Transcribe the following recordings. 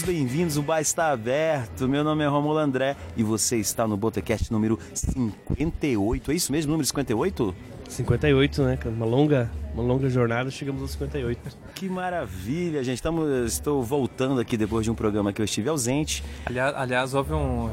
Todos bem-vindos, o bar está aberto. Meu nome é Romulo André e você está no Botecast número 58. É isso mesmo, número 58? 58, né? Uma longa, uma longa jornada, chegamos aos 58. Que maravilha, gente. Estamos, estou voltando aqui depois de um programa que eu estive ausente. Aliás, aliás houve um,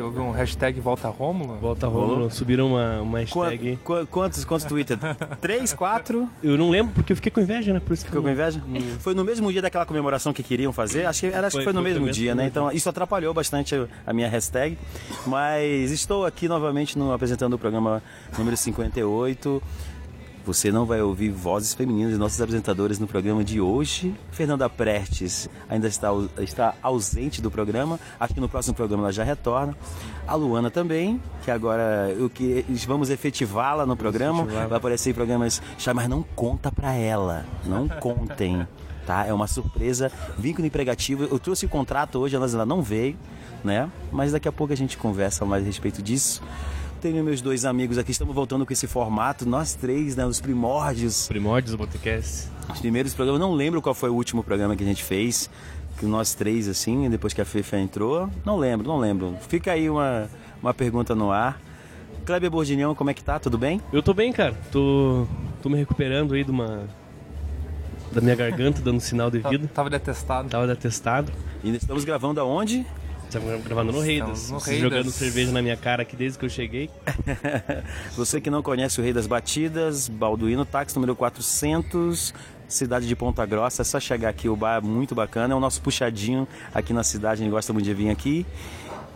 houve um hashtag Volta Rômulo. Volta Rômulo, subiram uma, uma hashtag. Qu quantos, quantos Twitter? Três, quatro? Eu não lembro porque eu fiquei com inveja, né? Por isso Ficou com inveja? Hum. Foi no mesmo dia daquela comemoração que queriam fazer? Acho que, era, acho foi, que foi no foi mesmo dia, né? Então isso atrapalhou bastante a minha hashtag. Mas estou aqui novamente no, apresentando o programa número 58. Você não vai ouvir vozes femininas de nossos apresentadores no programa de hoje. Fernanda Prestes ainda está, está ausente do programa. Acho que no próximo programa ela já retorna. A Luana também, que agora o que vamos efetivá-la no programa. Vai aparecer em programas, mas não conta pra ela. Não contem. Tá? É uma surpresa, vínculo empregativo. Eu trouxe o contrato hoje, ela não veio, né? Mas daqui a pouco a gente conversa mais a respeito disso. Tenho meus dois amigos aqui, estamos voltando com esse formato, nós três, né? Os primórdios. Primórdios do podcast. Os primeiros programas, não lembro qual foi o último programa que a gente fez, que nós três, assim, depois que a Fefa entrou. Não lembro, não lembro. Fica aí uma, uma pergunta no ar. Kleber Bordinhão, como é que tá? Tudo bem? Eu tô bem, cara. Tô, tô me recuperando aí de uma. da minha garganta, dando sinal de vida. Tava detestado. Tava detestado. E estamos gravando aonde? Estamos gravando no Reidas. No Reidas. Jogando cerveja na minha cara aqui desde que eu cheguei. Você que não conhece o Rei das Batidas, Balduino, táxi número 400, cidade de Ponta Grossa. É só chegar aqui, o bar é muito bacana. É o nosso puxadinho aqui na cidade, a gente gosta muito de vir aqui.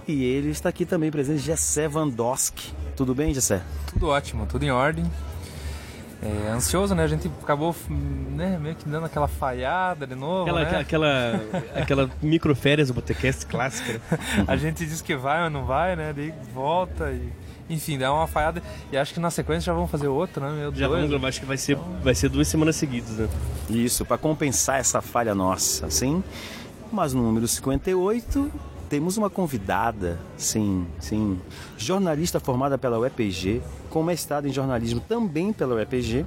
E ele está aqui também presente, Gessé Vandoski. Tudo bem, Gessé? Tudo ótimo, tudo em ordem é, ansioso, né? A gente acabou né, meio que dando aquela falhada de novo. Aquela, né? aquela, aquela microférias do Botecast clássica. a gente diz que vai, mas não vai, né? Daí volta e. Enfim, dá uma falhada. E acho que na sequência já vamos fazer outro, né? Meu já vamos gravar, acho que vai ser, vai ser duas semanas seguidas, né? Isso, para compensar essa falha nossa, assim. Mas no número 58, temos uma convidada, sim, sim, jornalista formada pela UEPG, com mestrado em jornalismo também pela UEPG,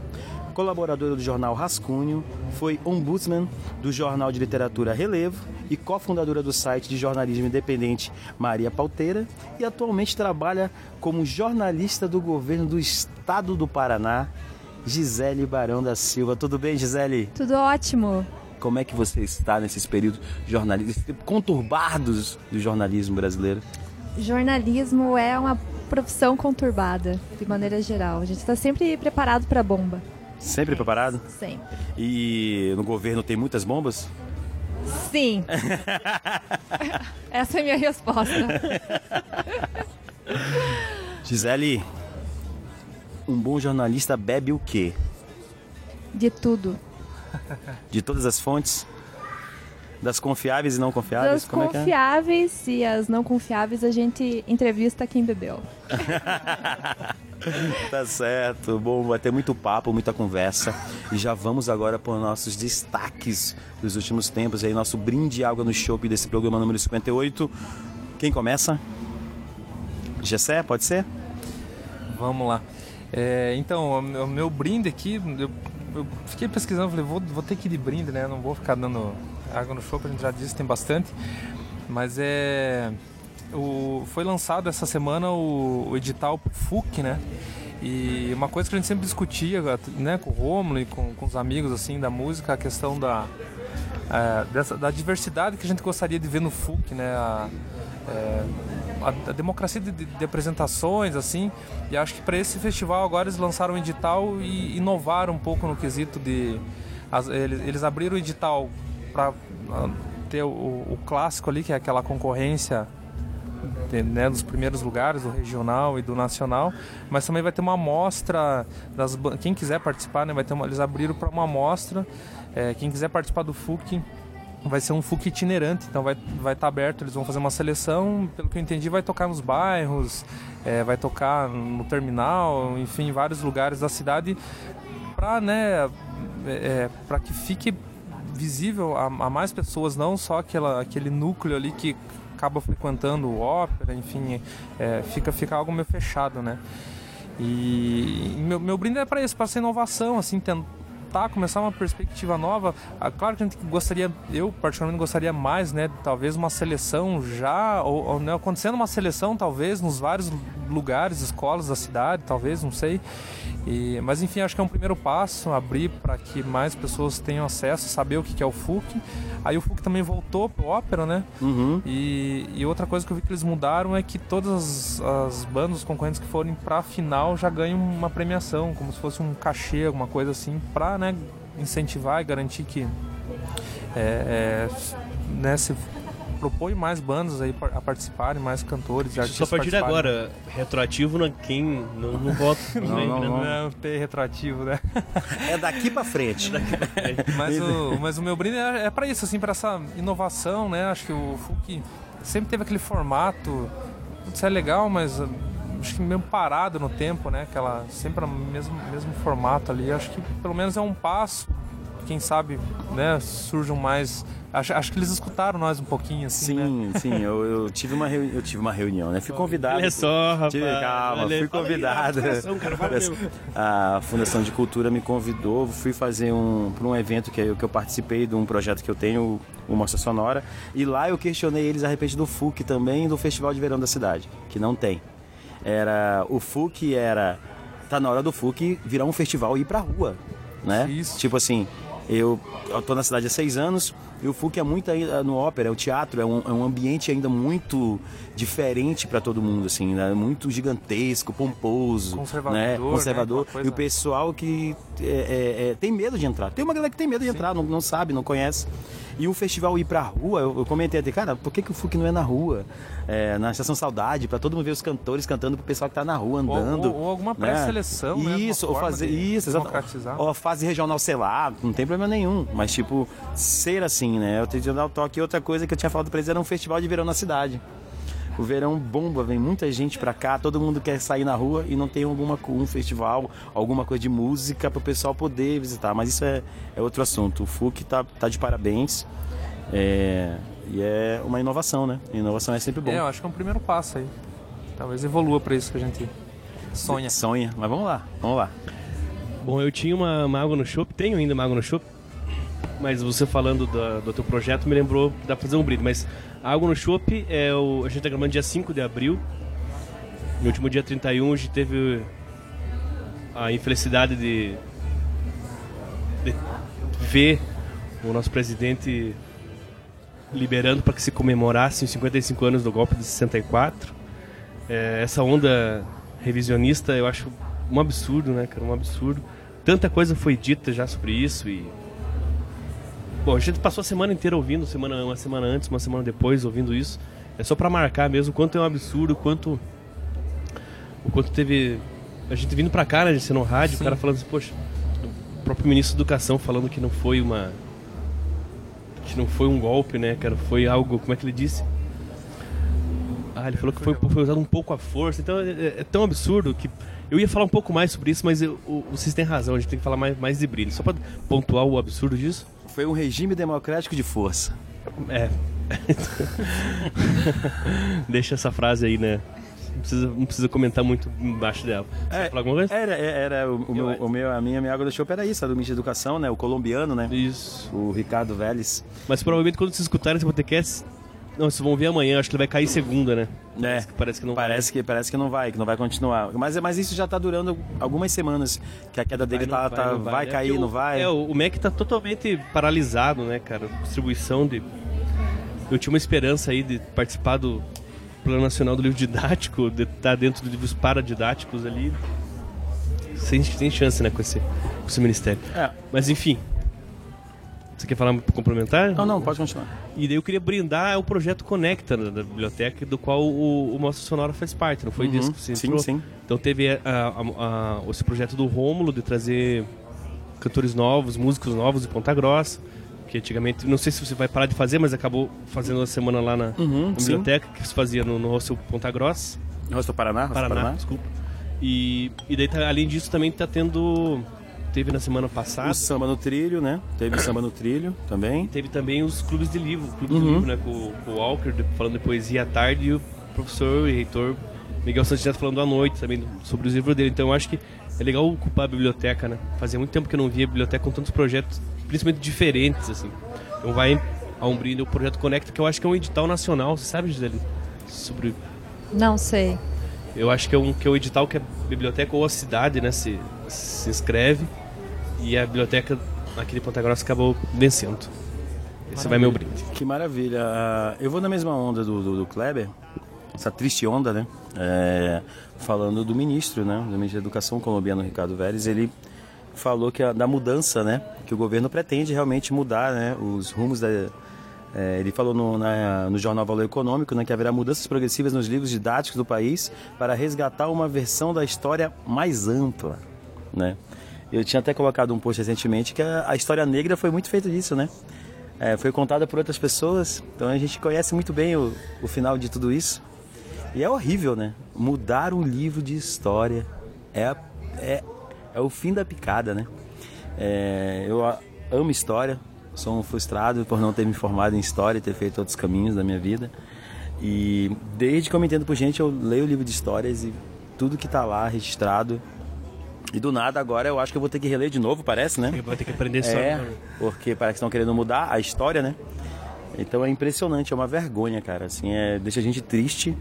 colaboradora do jornal Rascunho, foi ombudsman do jornal de literatura Relevo e cofundadora do site de jornalismo independente Maria Pauteira e atualmente trabalha como jornalista do governo do estado do Paraná, Gisele Barão da Silva. Tudo bem, Gisele? Tudo ótimo. Como é que você está nesses períodos jornalísticos conturbados do jornalismo brasileiro? Jornalismo é uma profissão conturbada, de maneira geral. A gente está sempre preparado para a bomba. Sempre preparado? Sempre. E no governo tem muitas bombas? Sim. Essa é a minha resposta. Gisele, um bom jornalista bebe o quê? De tudo. De todas as fontes? Das confiáveis e não confiáveis? Das Como confiáveis é é? e as não confiáveis a gente entrevista quem bebeu. tá certo. Bom, vai ter muito papo, muita conversa. E já vamos agora para os nossos destaques dos últimos tempos. Aí, nosso brinde de água no shopping desse programa número 58. Quem começa? Gessé, pode ser? Vamos lá. É, então, o meu brinde aqui, eu eu fiquei pesquisando, falei, vou, vou ter que ir de brinde, né? Não vou ficar dando água no show, a gente já disse, tem bastante. Mas é. O, foi lançado essa semana o, o edital FUC, né? E uma coisa que a gente sempre discutia né, com o Romulo e com, com os amigos assim da música, a questão da, é, dessa, da diversidade que a gente gostaria de ver no FUC, né? A, é, a, a, democracia de, de, apresentações, assim. E acho que para esse festival agora eles lançaram um edital e inovaram um pouco no quesito de. As, eles, eles, abriram o edital para uh, ter o, o, clássico ali, que é aquela concorrência de, né, dos primeiros lugares, do regional e do nacional, mas também vai ter uma amostra das quem quiser participar, né, vai ter uma, eles abriram para uma amostra, é, quem quiser participar do FUC vai ser um FUC itinerante, então vai estar vai tá aberto, eles vão fazer uma seleção, pelo que eu entendi, vai tocar nos bairros, é, vai tocar no terminal, enfim, em vários lugares da cidade, para né, é, é que fique visível a, a, mais pessoas, não só aquela, aquele núcleo ali que acaba frequentando o ópera, enfim, é, fica, fica algo meio fechado, né? E meu, meu brinde é para isso, para essa inovação, assim, tentar tentar começar uma perspectiva nova. Ah, claro que a gente gostaria, eu particularmente gostaria mais, né, talvez uma seleção já, ou, ou né, acontecendo uma seleção talvez nos vários lugares, escolas da cidade, talvez, não sei. E, mas enfim, acho que é um primeiro passo, abrir para que mais pessoas tenham acesso, saber o que é o FUC. Aí o FUC também voltou pro ópera, né? Uhum. E, e, outra coisa que eu vi que eles mudaram é que todas as, as bandas, os concorrentes que forem para a final já ganham uma premiação, como se fosse um cachê, alguma coisa assim, para né, incentivar e garantir que é, é, né, se propõe mais bandas aí a participarem, mais cantores e artistas. Só a partir de agora, retroativo não, quem não, não vota. não, não, não, não, tem retroativo, né? É daqui para frente. É daqui pra frente. mas, o, mas o meu brinde é, é para isso, assim, para essa inovação, né? Acho que o FUC sempre teve aquele formato. Isso é legal, mas uh, acho que meio parado no tempo, né? Aquela sempre o mesmo mesmo formato ali. Acho que pelo menos é um passo. Quem sabe, né? Surjam mais Acho, acho que eles escutaram nós um pouquinho, assim, Sim, né? sim. Eu, eu, tive uma reuni... eu tive uma reunião, né? Fui convidado. Olha só, rapaz. Tive... Calma, fui convidado. a Fundação de Cultura me convidou, fui fazer um... para um evento que eu, que eu participei de um projeto que eu tenho, o Mostra Sonora. E lá eu questionei eles a respeito do FUC também do Festival de Verão da cidade, que não tem. Era... O FUC era... Tá na hora do FUC virar um festival e ir pra rua, né? Isso. Tipo assim, eu, tô na cidade há seis anos e o FUC é muito ainda no ópera, é o teatro, é um, é um ambiente ainda muito diferente para todo mundo, assim, né? muito gigantesco, pomposo, conservador, né? conservador. Né? E o pessoal que é, é, é, tem medo de entrar. Tem uma galera que tem medo de Sim. entrar, não, não sabe, não conhece. E o festival ir pra rua, eu, eu comentei até, cara, por que, que o FUC não é na rua? É, na Estação Saudade, para todo mundo ver os cantores cantando pro pessoal que tá na rua andando. Ou, ou, ou alguma né? pré-seleção, né? Isso, ou fazer isso, exatamente. Ou a fase regional, sei lá, não tem problema nenhum. Mas, tipo, ser assim, né? Eu tenho que dar o toque. Outra coisa que eu tinha falado pra eles era um festival de verão na cidade. O verão bomba, vem muita gente pra cá, todo mundo quer sair na rua e não tem alguma, um festival, alguma coisa de música para o pessoal poder visitar. Mas isso é, é outro assunto. O FUC tá, tá de parabéns. É, e é uma inovação, né? inovação é sempre bom. É, eu acho que é um primeiro passo aí. Talvez evolua para isso que a gente sonha. Sonha, mas vamos lá, vamos lá. Bom, eu tinha uma, água no shopping, tenho ainda água no shopping, mas você falando do, teu projeto me lembrou, dá fazer um brinde, mas a água no shopping é o. A gente tá gravando dia 5 de abril. No último dia 31 a gente teve a infelicidade de, de ver o nosso presidente liberando para que se comemorasse os 55 anos do golpe de 64. É, essa onda revisionista eu acho um absurdo, né, cara? Um absurdo. Tanta coisa foi dita já sobre isso e Bom, a gente passou a semana inteira ouvindo, semana, uma semana antes, uma semana depois, ouvindo isso. É só para marcar mesmo o quanto é um absurdo, quanto. O quanto teve. A gente vindo pra cá, né, a gente no rádio, Sim. o cara falando assim, poxa, o próprio ministro da Educação falando que não foi uma. Que não foi um golpe, né, cara? Foi algo. Como é que ele disse? Ah, ele falou que foi, foi usado um pouco a força. Então é, é, é tão absurdo que. Eu ia falar um pouco mais sobre isso, mas eu, o, vocês têm razão, a gente tem que falar mais, mais de brilho. Só para pontuar o absurdo disso. Foi um regime democrático de força. É. Deixa essa frase aí, né? Não precisa, não precisa comentar muito embaixo dela. É, era, era o, o, meu, o meu, a minha, a minha água do chope era isso, a do ministro de Educação, né? O colombiano, né? Isso. O Ricardo Vélez. Mas provavelmente quando vocês escutarem esse podcast, não, vocês vão ver amanhã, acho que ele vai cair segunda, né? É. Parece que, não parece vai. Que, parece que não vai, que não vai continuar. Mas, mas isso já está durando algumas semanas, que a queda dele vai, tá, vai, tá, vai, vai cair, é não vai. É, o, MEC está totalmente paralisado, né, cara? Distribuição de. Eu tinha uma esperança aí de participar do Plano Nacional do Livro Didático, de estar tá dentro dos livros paradidáticos ali. Sem, sem chance, né, com esse, com esse ministério. É. Mas enfim, você quer falar complementar? Não, não, pode continuar. E daí eu queria brindar o projeto Conecta da, biblioteca, do qual o, o Mostra Sonora faz parte, não foi uhum, disso que você Sim, sim. Então teve a, a, a, esse projeto do Rômulo de trazer cantores novos, músicos novos de Ponta Grossa, que antigamente, não sei se você vai parar de fazer, mas acabou fazendo a semana lá na, uhum, na biblioteca, que se fazia no, no Hostel Ponta Grossa. Hostel Paraná? Paraná, Paraná, desculpa. E, e daí, tá, além disso, também tá tendo teve na semana passada. O samba no trilho, né? Teve samba no trilho também. Teve também os clubes de livro, clube uhum. de livro, né? Com, com, o Walker falando de poesia à tarde e o professor e reitor Miguel Santos falando à noite também sobre os livros dele. Então eu acho que é legal ocupar a biblioteca, né? Fazia muito tempo que eu não via a biblioteca com tantos projetos, principalmente diferentes, assim. Então vai a Umbrina, o projeto Conecta, que eu acho que é um edital nacional, você sabe, Gisele? Sobre... Não sei. Eu acho que é um que é o edital que a biblioteca ou a cidade, né, se, se inscreve e a biblioteca aqui de Ponta Grossa acabou vencendo. Esse vai meu brinde. Que maravilha. Eu vou na mesma onda do, do, do Kleber, essa triste onda, né? É, falando do ministro, né? Do ministro da Educação colombiano, Ricardo Vélez, ele falou que a, da mudança, né? Que o governo pretende realmente mudar, né? Os rumos da... É, ele falou no, na, no jornal Valor Econômico né, que haverá mudanças progressivas nos livros didáticos do país para resgatar uma versão da história mais ampla, né? Eu tinha até colocado um post recentemente que a, a história negra foi muito feita disso, né? É, foi contada por outras pessoas, então a gente conhece muito bem o, o final de tudo isso. E é horrível, né? Mudar um livro de história é, é, é o fim da picada, né? É, eu amo história, sou um frustrado por não ter me formado em história e ter feito outros caminhos da minha vida. E desde que eu me entendo por gente, eu leio o livro de histórias e tudo que está lá registrado e do nada agora eu acho que eu vou ter que reler de novo, parece, né? Vai ter que aprender só. É, porque parece que estão querendo mudar a história, né? Então é impressionante, é uma vergonha, cara. Assim, é, deixa a gente triste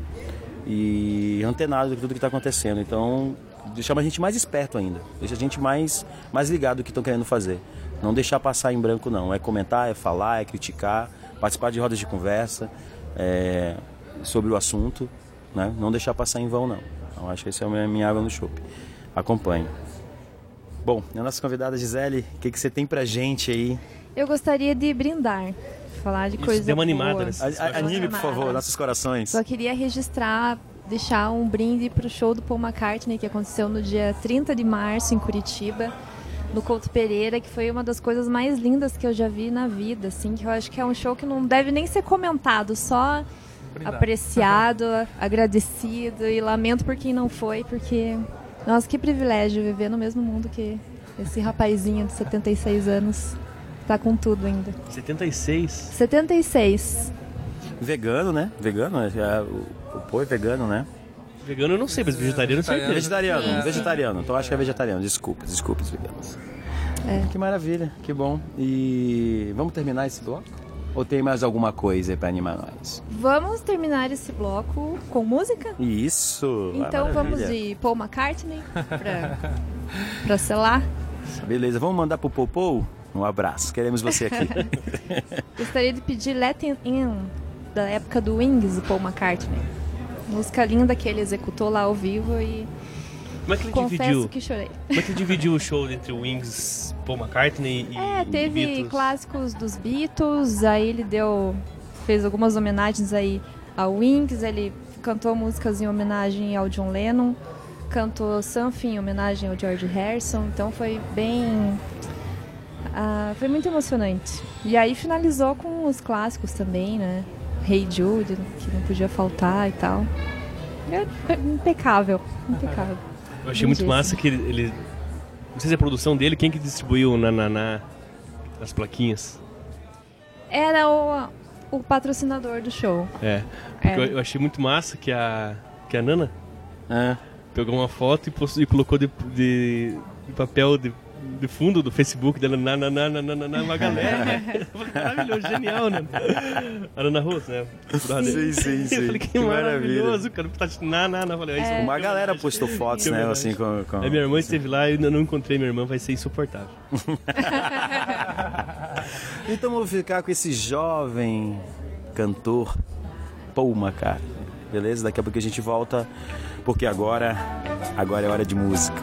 e antenado com tudo que está acontecendo. Então, deixa a gente mais esperto ainda. Deixa a gente mais, mais ligado do que estão querendo fazer. Não deixar passar em branco, não. É comentar, é falar, é criticar, participar de rodas de conversa é, sobre o assunto. Né? Não deixar passar em vão, não. Então, acho que essa é a minha água no chope. Acompanhe. Bom, a nossa convidada Gisele, o que, que você tem pra gente aí? Eu gostaria de brindar, falar de coisas. Deu uma animada Anime, por favor, nossos corações. Só queria registrar, deixar um brinde pro show do Paul McCartney que aconteceu no dia 30 de março em Curitiba no Couto Pereira, que foi uma das coisas mais lindas que eu já vi na vida, assim, que eu acho que é um show que não deve nem ser comentado, só Brindar. apreciado, agradecido e lamento por quem não foi, porque nossa, que privilégio viver no mesmo mundo que esse rapazinho de 76 anos. Tá com tudo ainda. 76? 76. Vegano, né? Vegano, é, é, o, o pô é vegano, né? Vegano eu não sei, mas vegetariano eu sei. Vegetariano, é. vegetariano. Então acho que é vegetariano. Desculpa, desculpa os veganos. É. Que maravilha, que bom. E vamos terminar esse bloco? Ou tem mais alguma coisa para animar nós? Vamos terminar esse bloco com música? Isso! Então vamos de Paul McCartney para selar. Beleza, vamos mandar pro Popou? Um abraço, queremos você aqui. Gostaria de pedir Let In, da época do Wings, do Paul McCartney. Música linda que ele executou lá ao vivo e como é que ele Confesso dividiu? que chorei. Como é que ele dividiu o show entre o Wings, Paul McCartney e É, teve Beatles? clássicos dos Beatles, aí ele deu fez algumas homenagens aí ao Wings, ele cantou músicas em homenagem ao John Lennon, cantou Something em homenagem ao George Harrison, então foi bem ah, foi muito emocionante. E aí finalizou com os clássicos também, né? Hey Jude, que não podia faltar e tal. É, é impecável, impecável. Eu achei muito massa que ele, ele, Não sei se é a produção dele, quem que distribuiu o Nananá as plaquinhas? Era o, o patrocinador do show. É. Porque é. Eu, eu, achei muito massa que a. que a Nana é. pegou uma foto e, postou, e colocou de, de, de papel de de fundo do Facebook dela, na, na, na, na, na, na uma galera. Né? maravilhoso, genial, né? A Ana Russo, né? Sim, sim, sim. Eu falei, que, que maravilhoso, cara. Tá na, na, na. Falei, é, Uma galera postou fotos, né? Assim, com, com... A minha irmã esteve lá e eu não encontrei minha irmã, vai ser insuportável. então vamos ficar com esse jovem cantor Paul McCartney. Beleza? Daqui a pouco a gente volta, porque agora, agora é hora de música.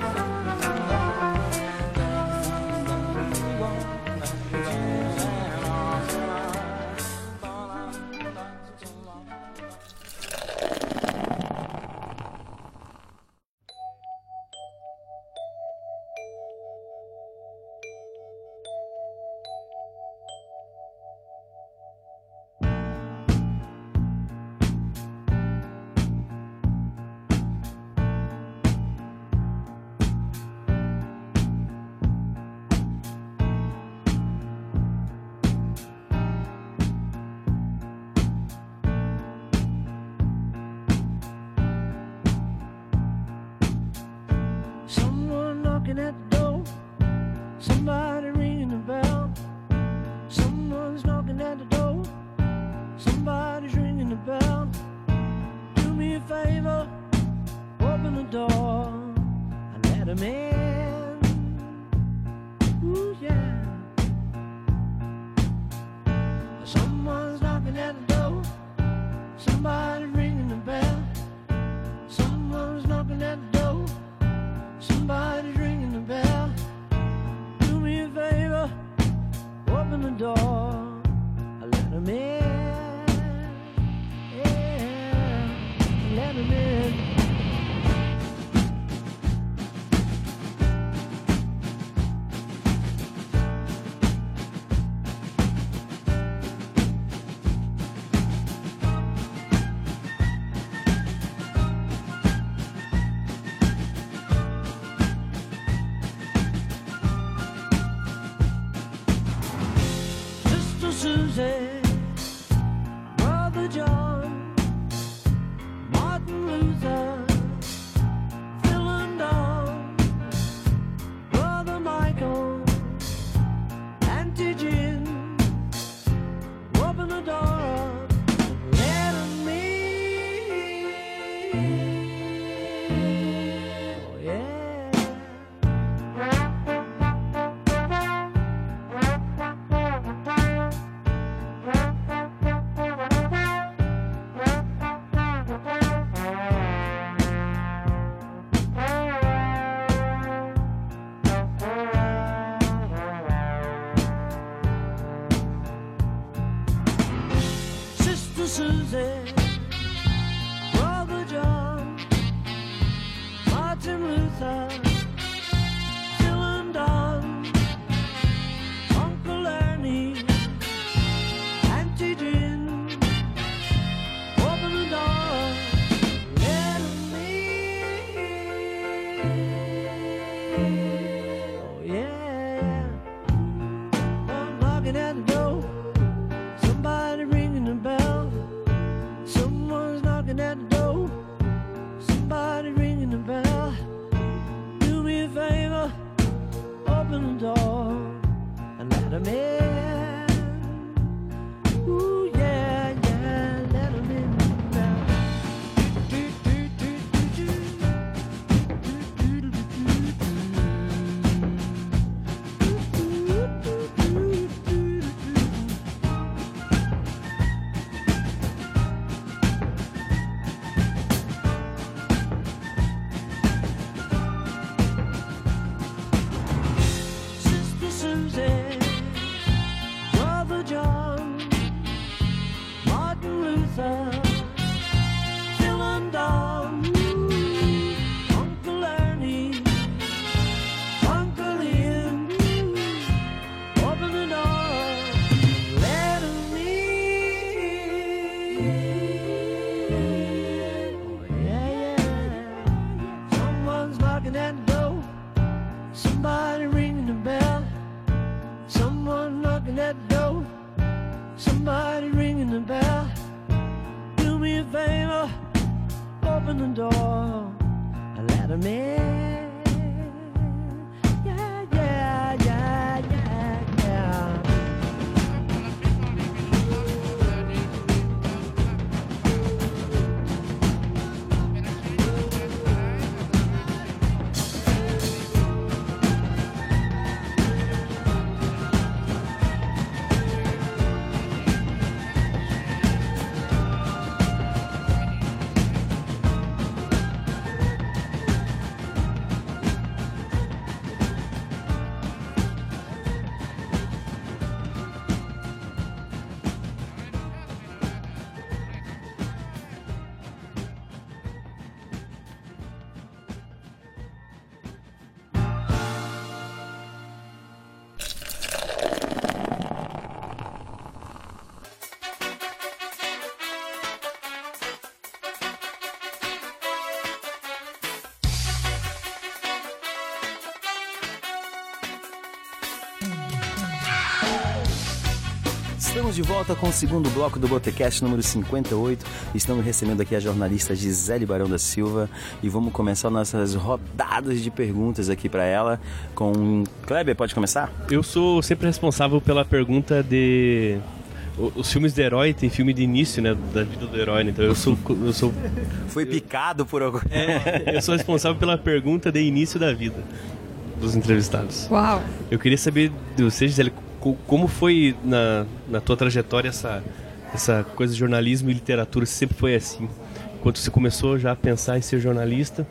knocking at the door. Somebody ringing the bell. Someone's knocking at the door. Somebody ringing the bell. Do me a favor, open the door and let them in. De volta com o segundo bloco do Botecast número 58. Estamos recebendo aqui a jornalista Gisele Barão da Silva e vamos começar nossas rodadas de perguntas aqui para ela com Kleber, pode começar? Eu sou sempre responsável pela pergunta de os filmes de herói tem filme de início, né, da vida do herói, né? então eu sou eu sou foi picado por algum é, eu sou responsável pela pergunta de início da vida dos entrevistados. Uau. Eu queria saber de você, Gisele, como foi na, na tua trajetória essa, essa coisa de jornalismo e literatura? Sempre foi assim? Quando você começou já a pensar em ser jornalista,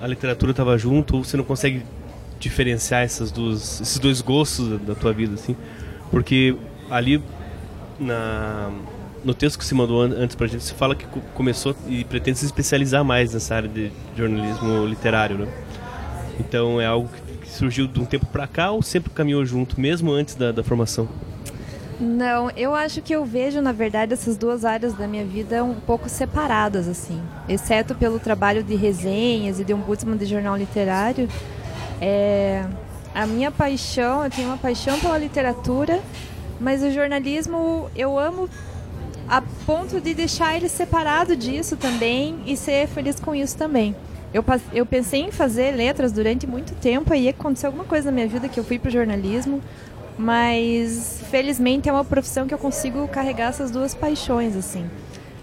a literatura estava junto ou você não consegue diferenciar essas duas, esses dois gostos da, tua vida, assim? Porque ali na, no texto que você mandou antes pra gente, você fala que começou e pretende se especializar mais nessa área de jornalismo literário, né? Então é algo que surgiu de um tempo para cá ou sempre caminhou junto, mesmo antes da, da formação? Não, eu acho que eu vejo, na verdade, essas duas áreas da minha vida um pouco separadas, assim. Exceto pelo trabalho de resenhas e de ombudsman de jornal literário. É, a minha paixão, eu tenho uma paixão pela literatura, Mas o jornalismo eu amo a ponto de deixar ele separado disso também e ser feliz com isso também. Eu, eu pensei em fazer letras durante muito tempo, aí aconteceu alguma coisa na minha vida que eu fui para o jornalismo, mas felizmente é uma profissão que eu consigo carregar essas duas paixões, assim.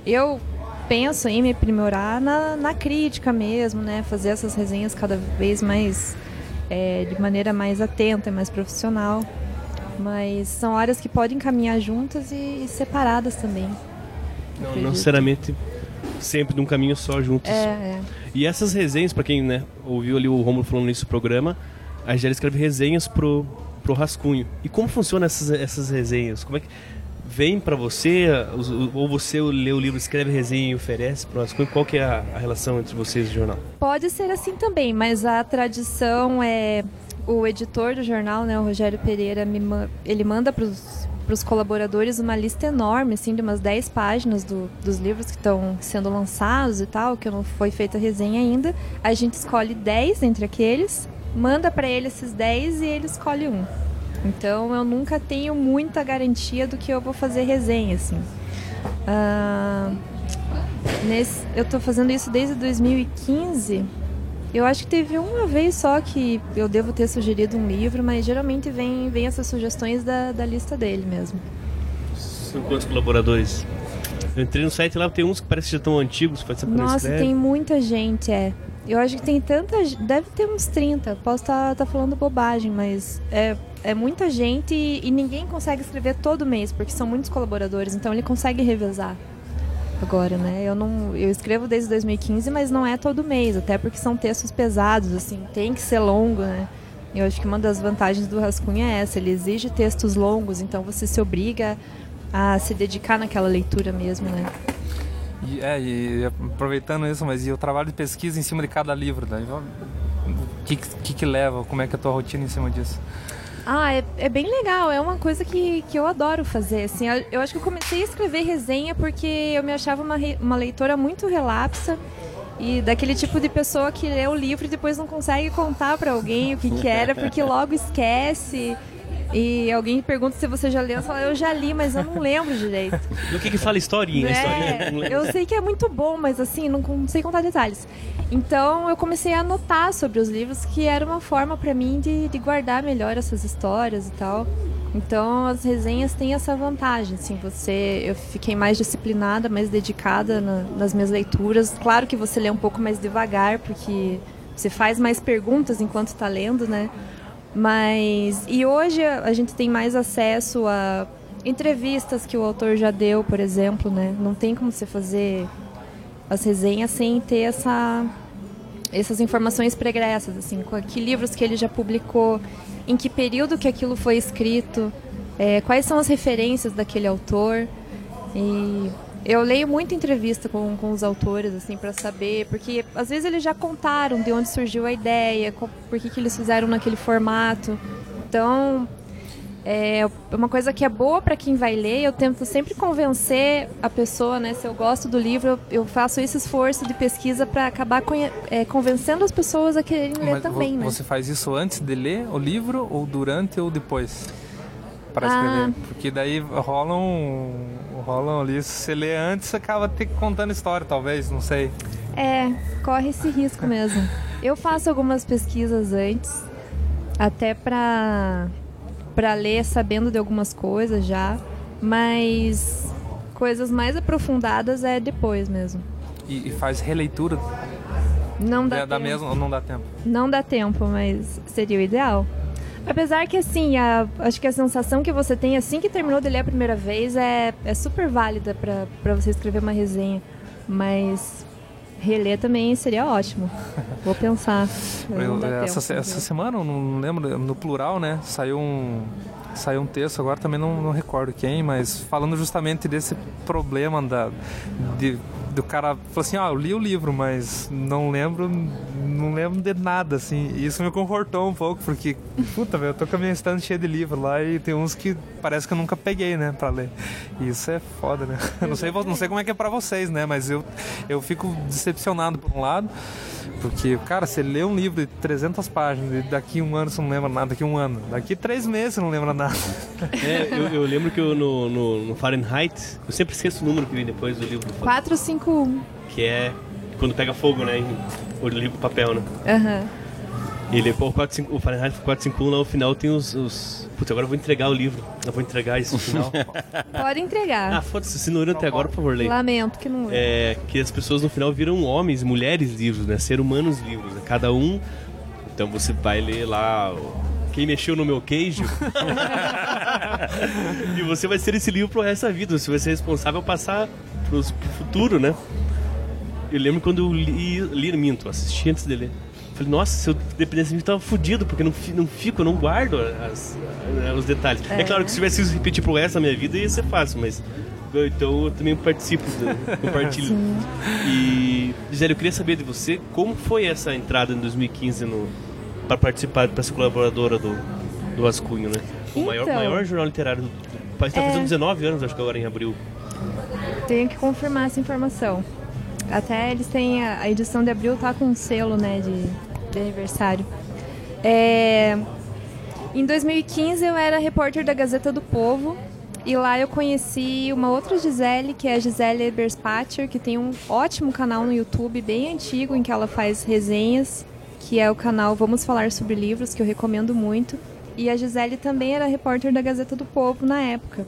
Eu penso em me aprimorar na, na crítica mesmo, né? Fazer essas resenhas cada vez mais é, de maneira mais atenta e mais profissional. Mas são áreas que podem caminhar juntas e, e separadas também. Não, não necessariamente sempre num caminho só juntos. É, é. E essas resenhas, para quem né, ouviu ali o Romulo falando nesse programa, a Gisele escreve resenhas pro, pro Rascunho. E como funcionam essas, essas resenhas? Como é que vem para você, ou você lê o livro, escreve resenha e oferece para Rascunho? Qual que é a, a relação entre vocês e o jornal? Pode ser assim também, mas a tradição é o editor do jornal, né, o Rogério Pereira, me, ele manda para os colaboradores uma lista enorme, assim, de umas 10 páginas do, dos livros que estão sendo lançados e tal, que não foi feita resenha ainda. A gente escolhe 10 entre aqueles, manda para ele esses 10 e ele escolhe um. Então eu nunca tenho muita garantia do que eu vou fazer resenha, assim. Uh, nesse, eu estou fazendo isso desde 2015 eu acho que teve uma vez só que eu devo ter sugerido um livro, mas geralmente vem, vem essas sugestões da, da lista dele mesmo. São quantos colaboradores? Eu entrei no site lá, tem uns que parecem já tão antigos, pode ser Nossa, tem muita gente, é. Eu acho que tem tanta. Deve ter uns 30. Posso estar tá, tá falando bobagem, mas é, é muita gente e, e ninguém consegue escrever todo mês, porque são muitos colaboradores, então ele consegue revezar agora, né? Eu não, eu escrevo desde 2015, mas não é todo mês, até porque são textos pesados, assim, tem que ser longo, né? Eu acho que uma das vantagens do rascunho é essa, ele exige textos longos, então você se obriga a se dedicar naquela leitura mesmo, né? E, é, e aproveitando isso, mas e o trabalho de pesquisa em cima de cada livro, né? O que, que, que leva, como é que é a tua rotina em cima disso? Ah, é, é, bem legal. É uma coisa que, que eu adoro fazer. Assim, eu, acho que eu comecei a escrever resenha porque eu me achava uma, uma leitora muito relapsa e daquele tipo de pessoa que lê o livro e depois não consegue contar para alguém o que, que era porque logo esquece. E alguém pergunta se você já leu, você fala, eu já li, mas eu não lembro direito. E o que que fala historinha? É, historinha? Eu sei que é muito bom, mas assim, não, não sei contar detalhes. Então eu comecei a anotar sobre os livros, que era uma forma para mim de, de guardar melhor essas histórias e tal. Então as resenhas têm essa vantagem, assim, você, eu fiquei mais disciplinada, mais dedicada na, nas minhas leituras. Claro que você lê um pouco mais devagar, porque você faz mais perguntas enquanto está lendo, né? Mas e hoje a gente tem mais acesso a entrevistas que o autor já deu, por exemplo, né? Não tem como você fazer as resenhas sem ter essa essas informações pregressas, assim, com que livros que ele já publicou, em que período que aquilo foi escrito, é, quais são as referências daquele autor e eu leio muita entrevista com, com os autores, assim, para saber, porque às vezes eles já contaram de onde surgiu a ideia, por que, que eles fizeram naquele formato. Então, é uma coisa que é boa para quem vai ler. Eu tento sempre convencer a pessoa, né? Se eu gosto do livro, eu faço esse esforço de pesquisa para acabar é, convencendo as pessoas a quererem ler Mas também, né? Você faz isso antes de ler o livro ou durante ou depois? Para escrever? Ah. Porque daí rolam rolam ali. Se você lê antes, você acaba ter, contando história, talvez, não sei. É, corre esse risco mesmo. Eu faço algumas pesquisas antes, até pra, pra ler sabendo de algumas coisas já, mas coisas mais aprofundadas é depois mesmo. E, e faz releitura? Não dá, é, dá mesmo ou não dá tempo? Não dá tempo, mas seria o ideal. Apesar que, assim, a, acho que a sensação que você tem assim que terminou de ler a primeira vez é, é super válida para você escrever uma resenha. Mas reler também seria ótimo. Vou pensar. essa, tempo, essa semana, não lembro, no plural, né? Saiu um, saiu um texto, agora também não, não recordo quem, mas falando justamente desse problema da, de do cara falou assim, ah, eu li o livro, mas não lembro, não lembro de nada, assim. E isso me confortou um pouco, porque, puta, velho, eu tô com a minha estante cheia de livro lá e tem uns que parece que eu nunca peguei, né, pra ler. Isso é foda, né? Não sei, não sei como é que é pra vocês, né? Mas eu, eu fico decepcionado por um lado, porque, cara, você lê um livro de 300 páginas e daqui um ano você não lembra nada, daqui um ano, daqui três meses você não lembra nada. É, eu, eu lembro que eu, no, no, no, Fahrenheit, eu sempre esqueço o número que vem depois do livro. 451. Que é quando pega fogo, né? O livro papel, né? Aham. Uhum. Ele, pô, 45, o Fahrenheit 451 lá no final tem os, os. Putz, agora eu vou entregar o livro. Eu vou entregar esse final. Pode entregar. Ah, foda-se, se não leram até agora, por favor, leia. Lamento que não É, que as pessoas no final viram homens, mulheres livros, né? Ser humanos livros. Né? Cada um. Então você vai ler lá. Quem mexeu no meu queijo? e você vai ser esse livro pro resto da vida. Você vai ser responsável por passar pro, pro futuro, né? Eu lembro quando eu li, li Minto, assisti antes de ler. Falei, nossa, se eu dependesse de mim, tava fudido, porque não, não fico, eu não guardo as, os detalhes. É. é. claro que se tivesse isso repetir pro resto da minha vida, ia ser fácil, mas. Então eu também participo, do, compartilho. Sim. E, Gisele, eu queria saber de você como foi essa entrada em 2015 no, para participar, para ser colaboradora do, do Rascunho, né? O então, maior, maior jornal literário do, do país. Está é... fazendo 19 anos, acho que agora em abril. Tenho que confirmar essa informação. Até eles têm a, a edição de abril tá com um selo, né, de, de aniversário. É, em 2015 eu era repórter da Gazeta do Povo e lá eu conheci uma outra Gisele, que é a Gisele Eberspacher, que tem um ótimo canal no YouTube, bem antigo, em que ela faz resenhas, que é o canal Vamos Falar Sobre Livros, que eu recomendo muito. E a Gisele também era repórter da Gazeta do Povo na época.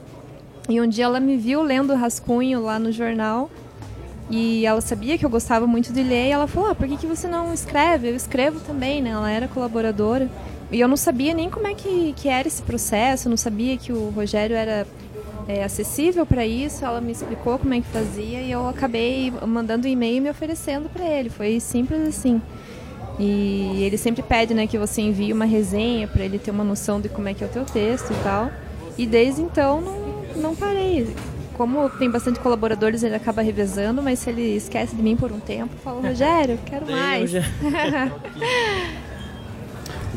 E um dia ela me viu lendo rascunho lá no jornal e ela sabia que eu gostava muito de ler e ela falou: ah, por que, que você não escreve? Eu escrevo também, né? Ela era colaboradora. E eu não sabia nem como é que, que era esse processo, não sabia que o Rogério era é, acessível para isso. Ela me explicou como é que fazia e eu acabei mandando um e-mail me oferecendo para ele. Foi simples assim. E ele sempre pede né, que você envie uma resenha para ele ter uma noção de como é que é o teu texto e tal. E desde então não, não parei como tem bastante colaboradores, ele acaba revezando, mas se ele esquece de mim por um tempo, fala, Rogério, quero mais.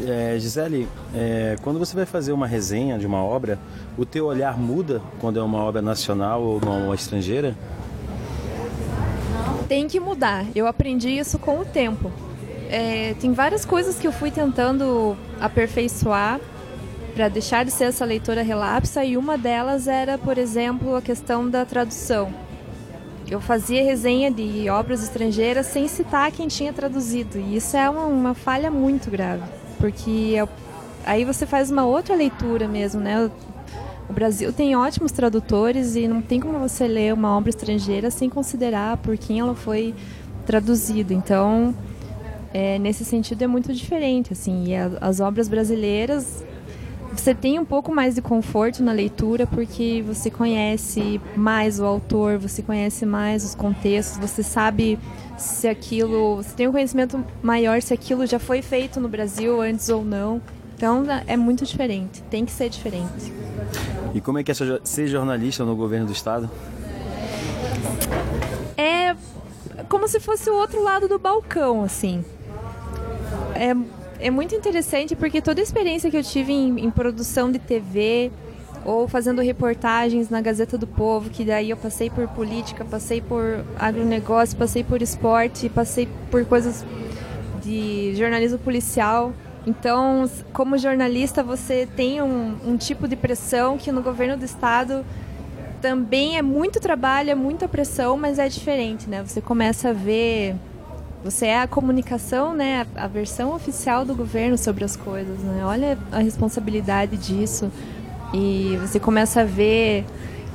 é, Gisele, é, quando você vai fazer uma resenha de uma obra, o teu olhar muda quando é uma obra nacional ou uma estrangeira? Tem que mudar. Eu aprendi isso com o tempo. É, tem várias coisas que eu fui tentando aperfeiçoar para deixar de ser essa leitora relapsa e uma delas era, por exemplo, a questão da tradução. Eu fazia resenha de obras estrangeiras sem citar quem tinha traduzido e isso é uma, uma falha muito grave, porque é, aí você faz uma outra leitura mesmo, né? O Brasil tem ótimos tradutores e não tem como você ler uma obra estrangeira sem considerar por quem ela foi traduzida. Então, é, nesse sentido é muito diferente, assim. E a, as obras brasileiras você tem um pouco mais de conforto na leitura porque você conhece mais o autor, você conhece mais os contextos, você sabe se aquilo. Você tem um conhecimento maior se aquilo já foi feito no Brasil antes ou não. Então é muito diferente, tem que ser diferente. E como é que é ser jornalista no governo do estado? É como se fosse o outro lado do balcão, assim. É é muito interessante porque toda a experiência que eu tive em, em produção de TV ou fazendo reportagens na Gazeta do Povo, que daí eu passei por política, passei por agronegócio, passei por esporte, passei por coisas de jornalismo policial. Então, como jornalista, você tem um, um tipo de pressão que no governo do estado também é muito trabalho, é muita pressão, mas é diferente, né? Você começa a ver você é a comunicação, né, a versão oficial do governo sobre as coisas, né? Olha a responsabilidade disso. E você começa a ver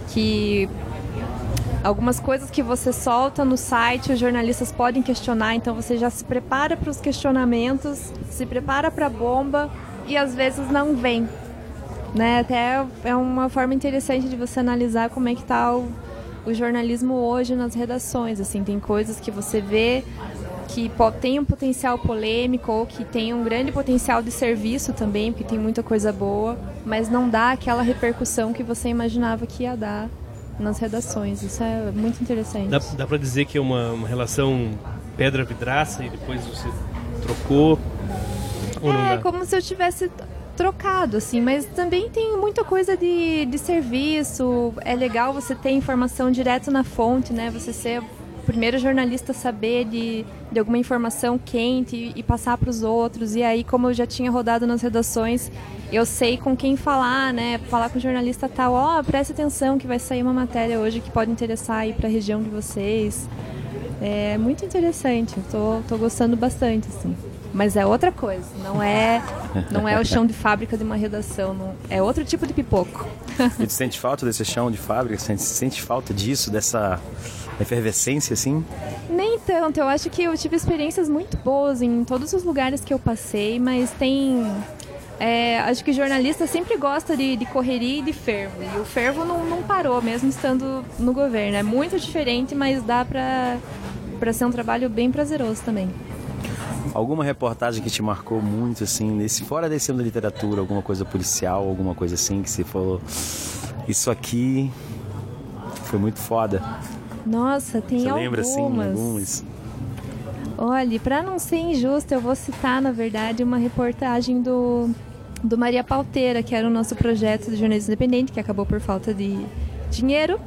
que algumas coisas que você solta no site, os jornalistas podem questionar, então você já se prepara para os questionamentos, se prepara para a bomba e às vezes não vem. Né? Até é uma forma interessante de você analisar como é que está o, o jornalismo hoje nas redações. Assim, tem coisas que você vê que tem um potencial polêmico ou que tem um grande potencial de serviço também, porque tem muita coisa boa, mas não dá aquela repercussão que você imaginava que ia dar nas redações. Isso é muito interessante. Dá, dá para dizer que é uma, uma relação pedra-vidraça e depois você trocou? é, como se eu tivesse trocado, assim, mas também tem muita coisa de, de serviço. É legal você ter informação direto na fonte, né? Você ser primeiro jornalista saber de, de alguma informação quente e, e passar para os outros. E aí, como eu já tinha rodado nas redações, eu sei com quem falar, né? Falar com o jornalista tal, ó, oh, preste atenção que vai sair uma matéria hoje que pode interessar aí para a região de vocês. É muito interessante, tô, tô gostando bastante, assim. Mas é outra coisa, não é, não é o chão de fábrica de uma redação, não, é outro tipo de pipoco. E tu sente falta desse chão de fábrica? Sente, sente falta disso, dessa efervescência, assim? Nem tanto, eu acho que eu tive experiências muito boas em todos os lugares que eu passei, mas tem é, acho que jornalista sempre gosta de, de, correria e de fervo. E o fervo não, não, parou, mesmo estando no governo. É muito diferente, mas dá para ser um trabalho bem prazeroso também. Alguma reportagem que te marcou muito, assim, nesse, fora desse ano da literatura, alguma coisa policial, alguma coisa assim, que você falou, isso aqui foi muito foda. Nossa, tem você algumas. lembra, assim, algumas? Olha, para não ser injusto, eu vou citar, na verdade, uma reportagem do, do Maria Pauteira, que era o nosso projeto de jornalismo independente, que acabou por falta de dinheiro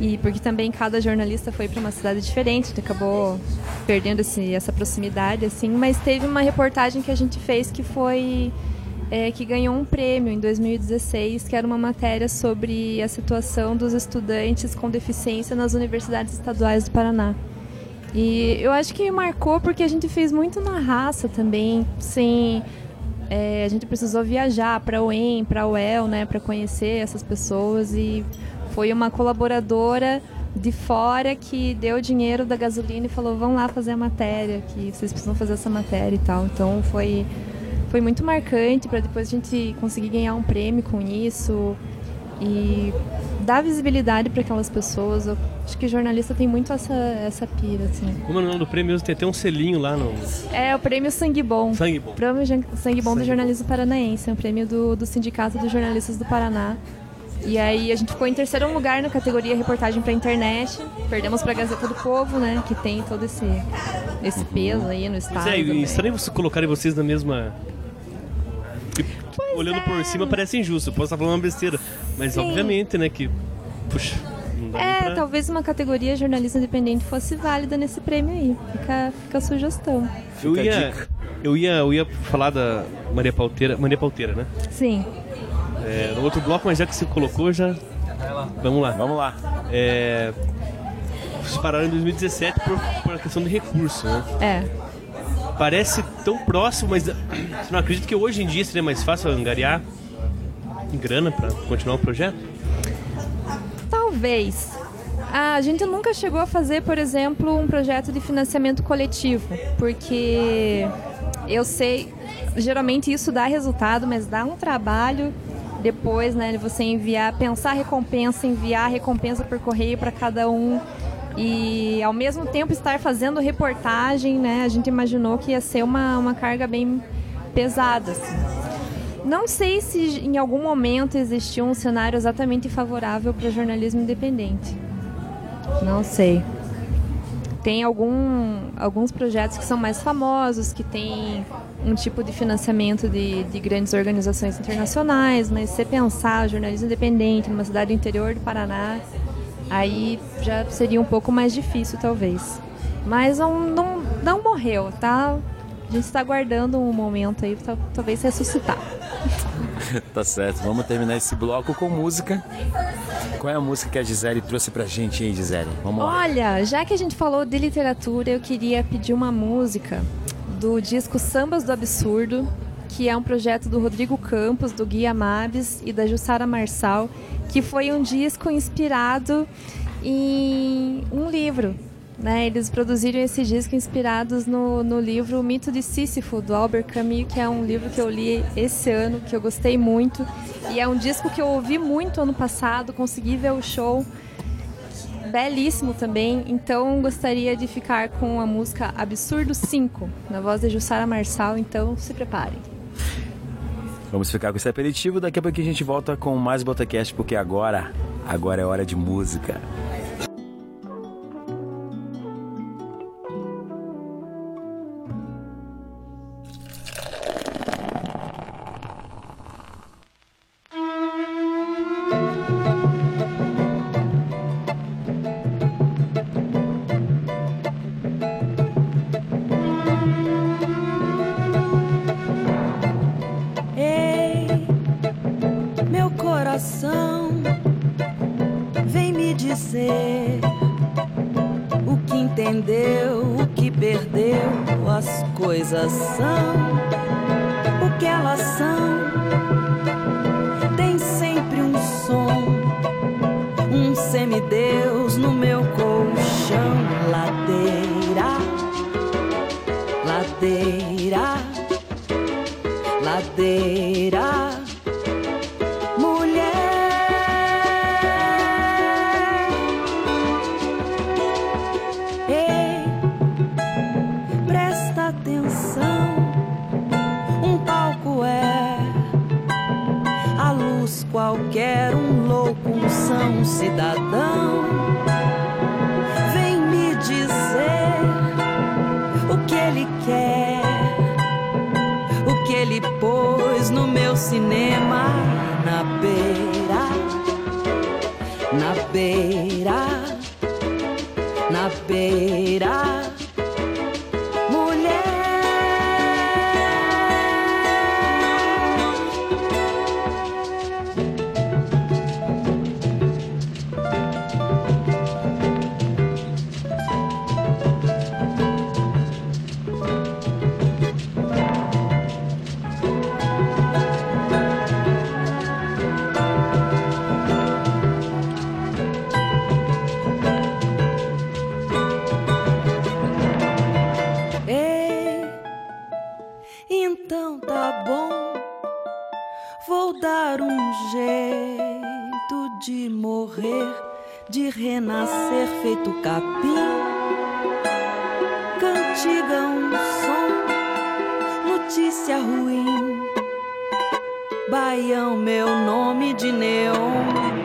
e porque também cada jornalista foi para uma cidade diferente, acabou perdendo essa proximidade, assim. Mas teve uma reportagem que a gente fez que foi é, que ganhou um prêmio em 2016, que era uma matéria sobre a situação dos estudantes com deficiência nas universidades estaduais do Paraná. E eu acho que marcou porque a gente fez muito na raça também, sem é, a gente precisou viajar para o UEM, para o UEL, né, para conhecer essas pessoas e foi uma colaboradora de fora que deu dinheiro da gasolina e falou: vão lá fazer a matéria, que vocês precisam fazer essa matéria e tal. Então foi, foi muito marcante para depois a gente conseguir ganhar um prêmio com isso e dar visibilidade para aquelas pessoas. Eu acho que jornalista tem muito essa, essa pira, assim. Como é o nome do prêmio? Tem até um selinho lá no. É, o prêmio Sangue Bom. Sangue Bom. Prêmio Sangue Bom Sangue do Jornalismo Paranaense. É um prêmio do, do Sindicato dos Jornalistas do Paraná. E aí a gente ficou em terceiro lugar na categoria reportagem para internet. Perdemos para a Gazeta do Povo, né? Que tem todo esse, esse peso aí no estado. é, estranho você colocarem vocês na mesma. Olhando é. por cima parece injusto. Eu posso estar falando uma besteira. Mas Sim. obviamente, né, que. Puxa. É, pra... talvez uma categoria jornalismo independente fosse válida nesse prêmio aí. Fica, fica a sugestão. Eu ia, eu ia, eu ia falar da Maria Pauteira, Maria Pauteira, né? Sim. É, no outro bloco, mas já que você colocou, já. Vamos lá. Vamos lá. É, vocês pararam em 2017 por, por questão de recurso, né? É. Parece tão próximo, mas você não acredita que hoje em dia seria mais fácil angariar grana para continuar o projeto? Talvez. A gente nunca chegou a fazer, por exemplo, um projeto de financiamento coletivo, porque eu sei, geralmente isso dá resultado, mas dá um trabalho depois, né, você enviar, pensar a recompensa, enviar a recompensa por correio para cada um e ao mesmo tempo estar fazendo reportagem, né? A gente imaginou que ia ser uma, uma carga bem pesada, assim. Não sei se em algum momento existiu um cenário exatamente favorável para jornalismo independente. Não sei. Tem algum, alguns projetos que são mais famosos, que tem um tipo de financiamento de, de grandes organizações internacionais, mas se pensar jornalismo independente numa cidade do interior do Paraná, aí já seria um pouco mais difícil, talvez. Mas não, não, não morreu, tá? A gente está aguardando um momento aí, tal- talvez ressuscitar. Tá certo. Vamos terminar esse bloco com música. Qual é a música que a Gisele trouxe pra gente aí, Gisele? Vamos lá. Olha, já que a gente falou de literatura, eu queria pedir uma música do disco Sambas do Absurdo, que é um projeto do Rodrigo Campos, do Gui Amabes e da Jussara Marçal, que foi um disco inspirado em um livro. Né? Eles produziram esse disco inspirados no, no livro O Mito de Sísifo, do Albert Camus, que é um livro que eu li esse ano, que eu gostei muito. E é um disco que eu ouvi muito ano passado, consegui ver o show belíssimo também. Então gostaria de ficar com a música Absurdo 5, na voz de Jussara Marçal, então se preparem. Vamos ficar com esse aperitivo. Daqui a pouco a gente volta com mais Botacast, porque agora, agora é hora de música. Renascer feito capim. Cantiga um som, notícia ruim. Baião, meu nome de neon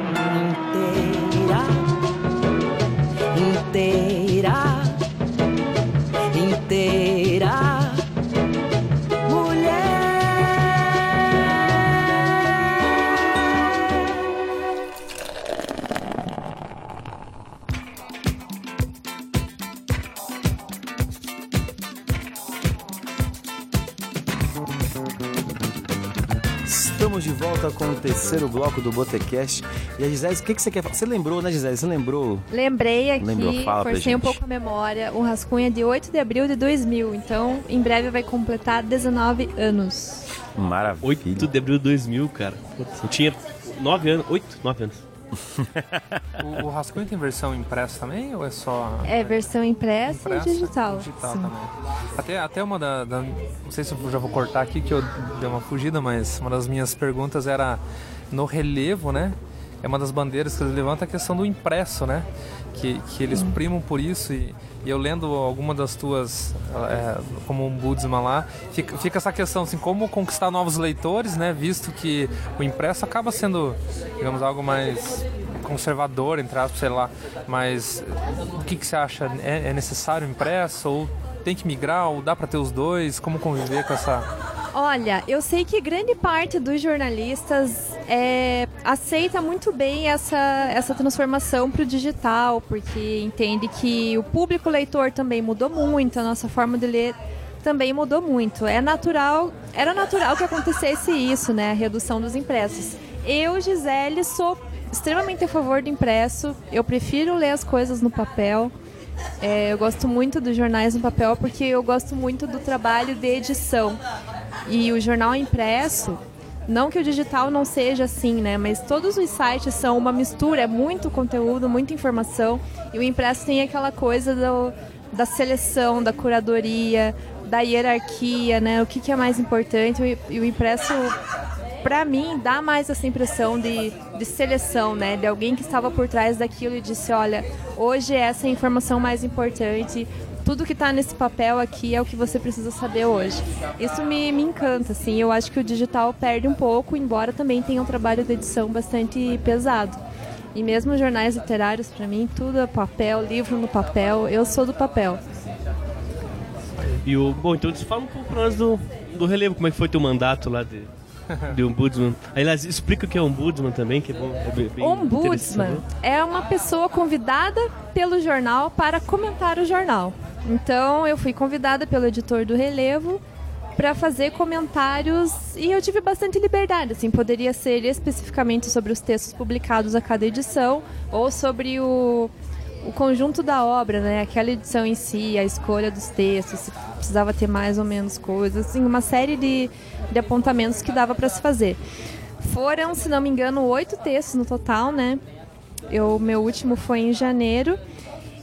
Com o terceiro bloco do Botecast. E a Gisele, o que, que você quer falar? Você lembrou, né, Gisele? Você lembrou? Lembrei aqui, lembrou? Fala forcei um pouco a memória. O Rascunha é de 8 de abril de 2000. Então, em breve vai completar 19 anos. Maravilha. 8 de abril de 2000, cara. Eu tinha 9 anos. 8, 9 anos o, o rascunho tem versão impressa também ou é só. É versão impressa, impressa e digital. Digital Sim. também. Até, até uma da, da, Não sei se eu já vou cortar aqui que eu dei uma fugida, mas uma das minhas perguntas era no relevo, né? É uma das bandeiras que eles levantam a questão do impresso, né? Que, que eles primam por isso e e eu lendo alguma das tuas, é, como um Budsman lá, fica, fica, essa questão assim, como conquistar novos leitores, né? Visto que o impresso acaba sendo, digamos, algo mais conservador, entre aspas, sei lá. Mas o que, que você acha? É, é necessário o impresso ou tem que migrar ou dá para ter os dois? Como conviver com essa Olha, eu sei que grande parte dos jornalistas é, aceita muito bem essa, essa transformação para o digital, porque entende que o público leitor também mudou muito, a nossa forma de ler também mudou muito. É natural, era natural que acontecesse isso, né? A redução dos impressos. Eu, Gisele, sou extremamente a favor do impresso. Eu prefiro ler as coisas no papel. É, eu gosto muito dos jornais no papel porque eu gosto muito do trabalho de edição. E o jornal impresso, não que o digital não seja assim, né? Mas todos os sites são uma mistura, é muito conteúdo, muita informação. E o impresso tem aquela coisa do, da seleção, da curadoria, da hierarquia, né? O que, que é mais importante. E o impresso, para mim, dá mais essa impressão de, de seleção, né? De alguém que estava por trás daquilo e disse: olha, hoje essa é a informação mais importante tudo que está nesse papel aqui é o que você precisa saber hoje. Isso me, me encanta, assim. Eu acho que o digital perde um pouco, embora também tenha um trabalho de edição bastante pesado. E mesmo jornais literários, para mim, tudo é papel, livro no papel. Eu sou do papel. E o, bom, então fala um pouco para nós do, do relevo, como é que foi teu mandato lá de, de ombudsman. Aliás, explica o que é ombudsman também, que é bom. É bem ombudsman é uma pessoa convidada pelo jornal para comentar o jornal. Então eu fui convidada pelo editor do Relevo para fazer comentários e eu tive bastante liberdade, assim, poderia ser especificamente sobre os textos publicados a cada edição ou sobre o, o conjunto da obra, né? Aquela edição em si, a escolha dos textos, se precisava ter mais ou menos coisas, assim, uma série de, de apontamentos que dava para se fazer. Foram, se não me engano, oito textos no total, né? Eu, meu último foi em janeiro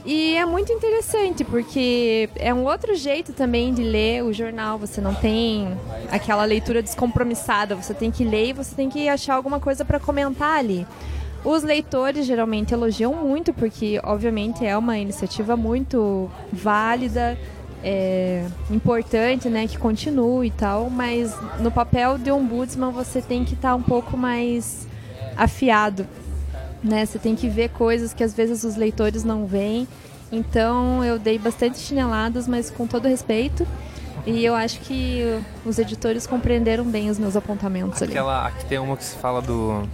e é muito interessante, porque é um outro jeito também de ler o jornal. Você não tem aquela leitura descompromissada, você tem que ler e você tem que achar alguma coisa para comentar ali. Os leitores geralmente elogiam muito, porque obviamente é uma iniciativa muito válida, é, importante, né, que continue e tal, mas no papel de ombudsman você tem que estar tá um pouco mais afiado né? Você tem que ver coisas que às vezes os leitores não veem. Então eu dei bastante chineladas, mas com todo respeito. E eu acho que os editores compreenderam bem os meus apontamentos Aquela, ali. Aqui tem uma que se fala do.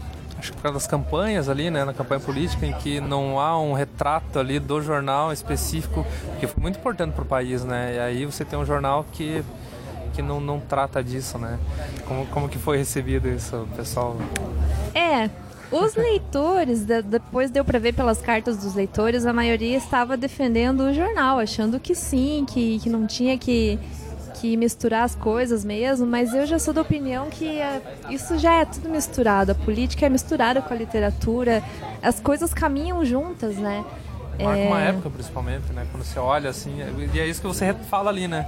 Acho que por causa das campanhas ali, né? Na campanha política, em que não há um retrato ali do jornal específico, que foi muito importante para o país, né? E aí você tem um jornal que que não, não trata disso, né? Como, como que foi recebido isso, pessoal? É, os leitores, depois deu para ver pelas cartas dos leitores, a maioria estava defendendo o jornal, achando que sim, que, que não tinha que, que misturar as coisas mesmo, mas eu já sou da opinião que é, isso já é tudo misturado. A política é misturada com a literatura, as coisas caminham juntas, né? Marca é... uma época, principalmente, né? Quando você olha assim, e é isso que você fala ali, né?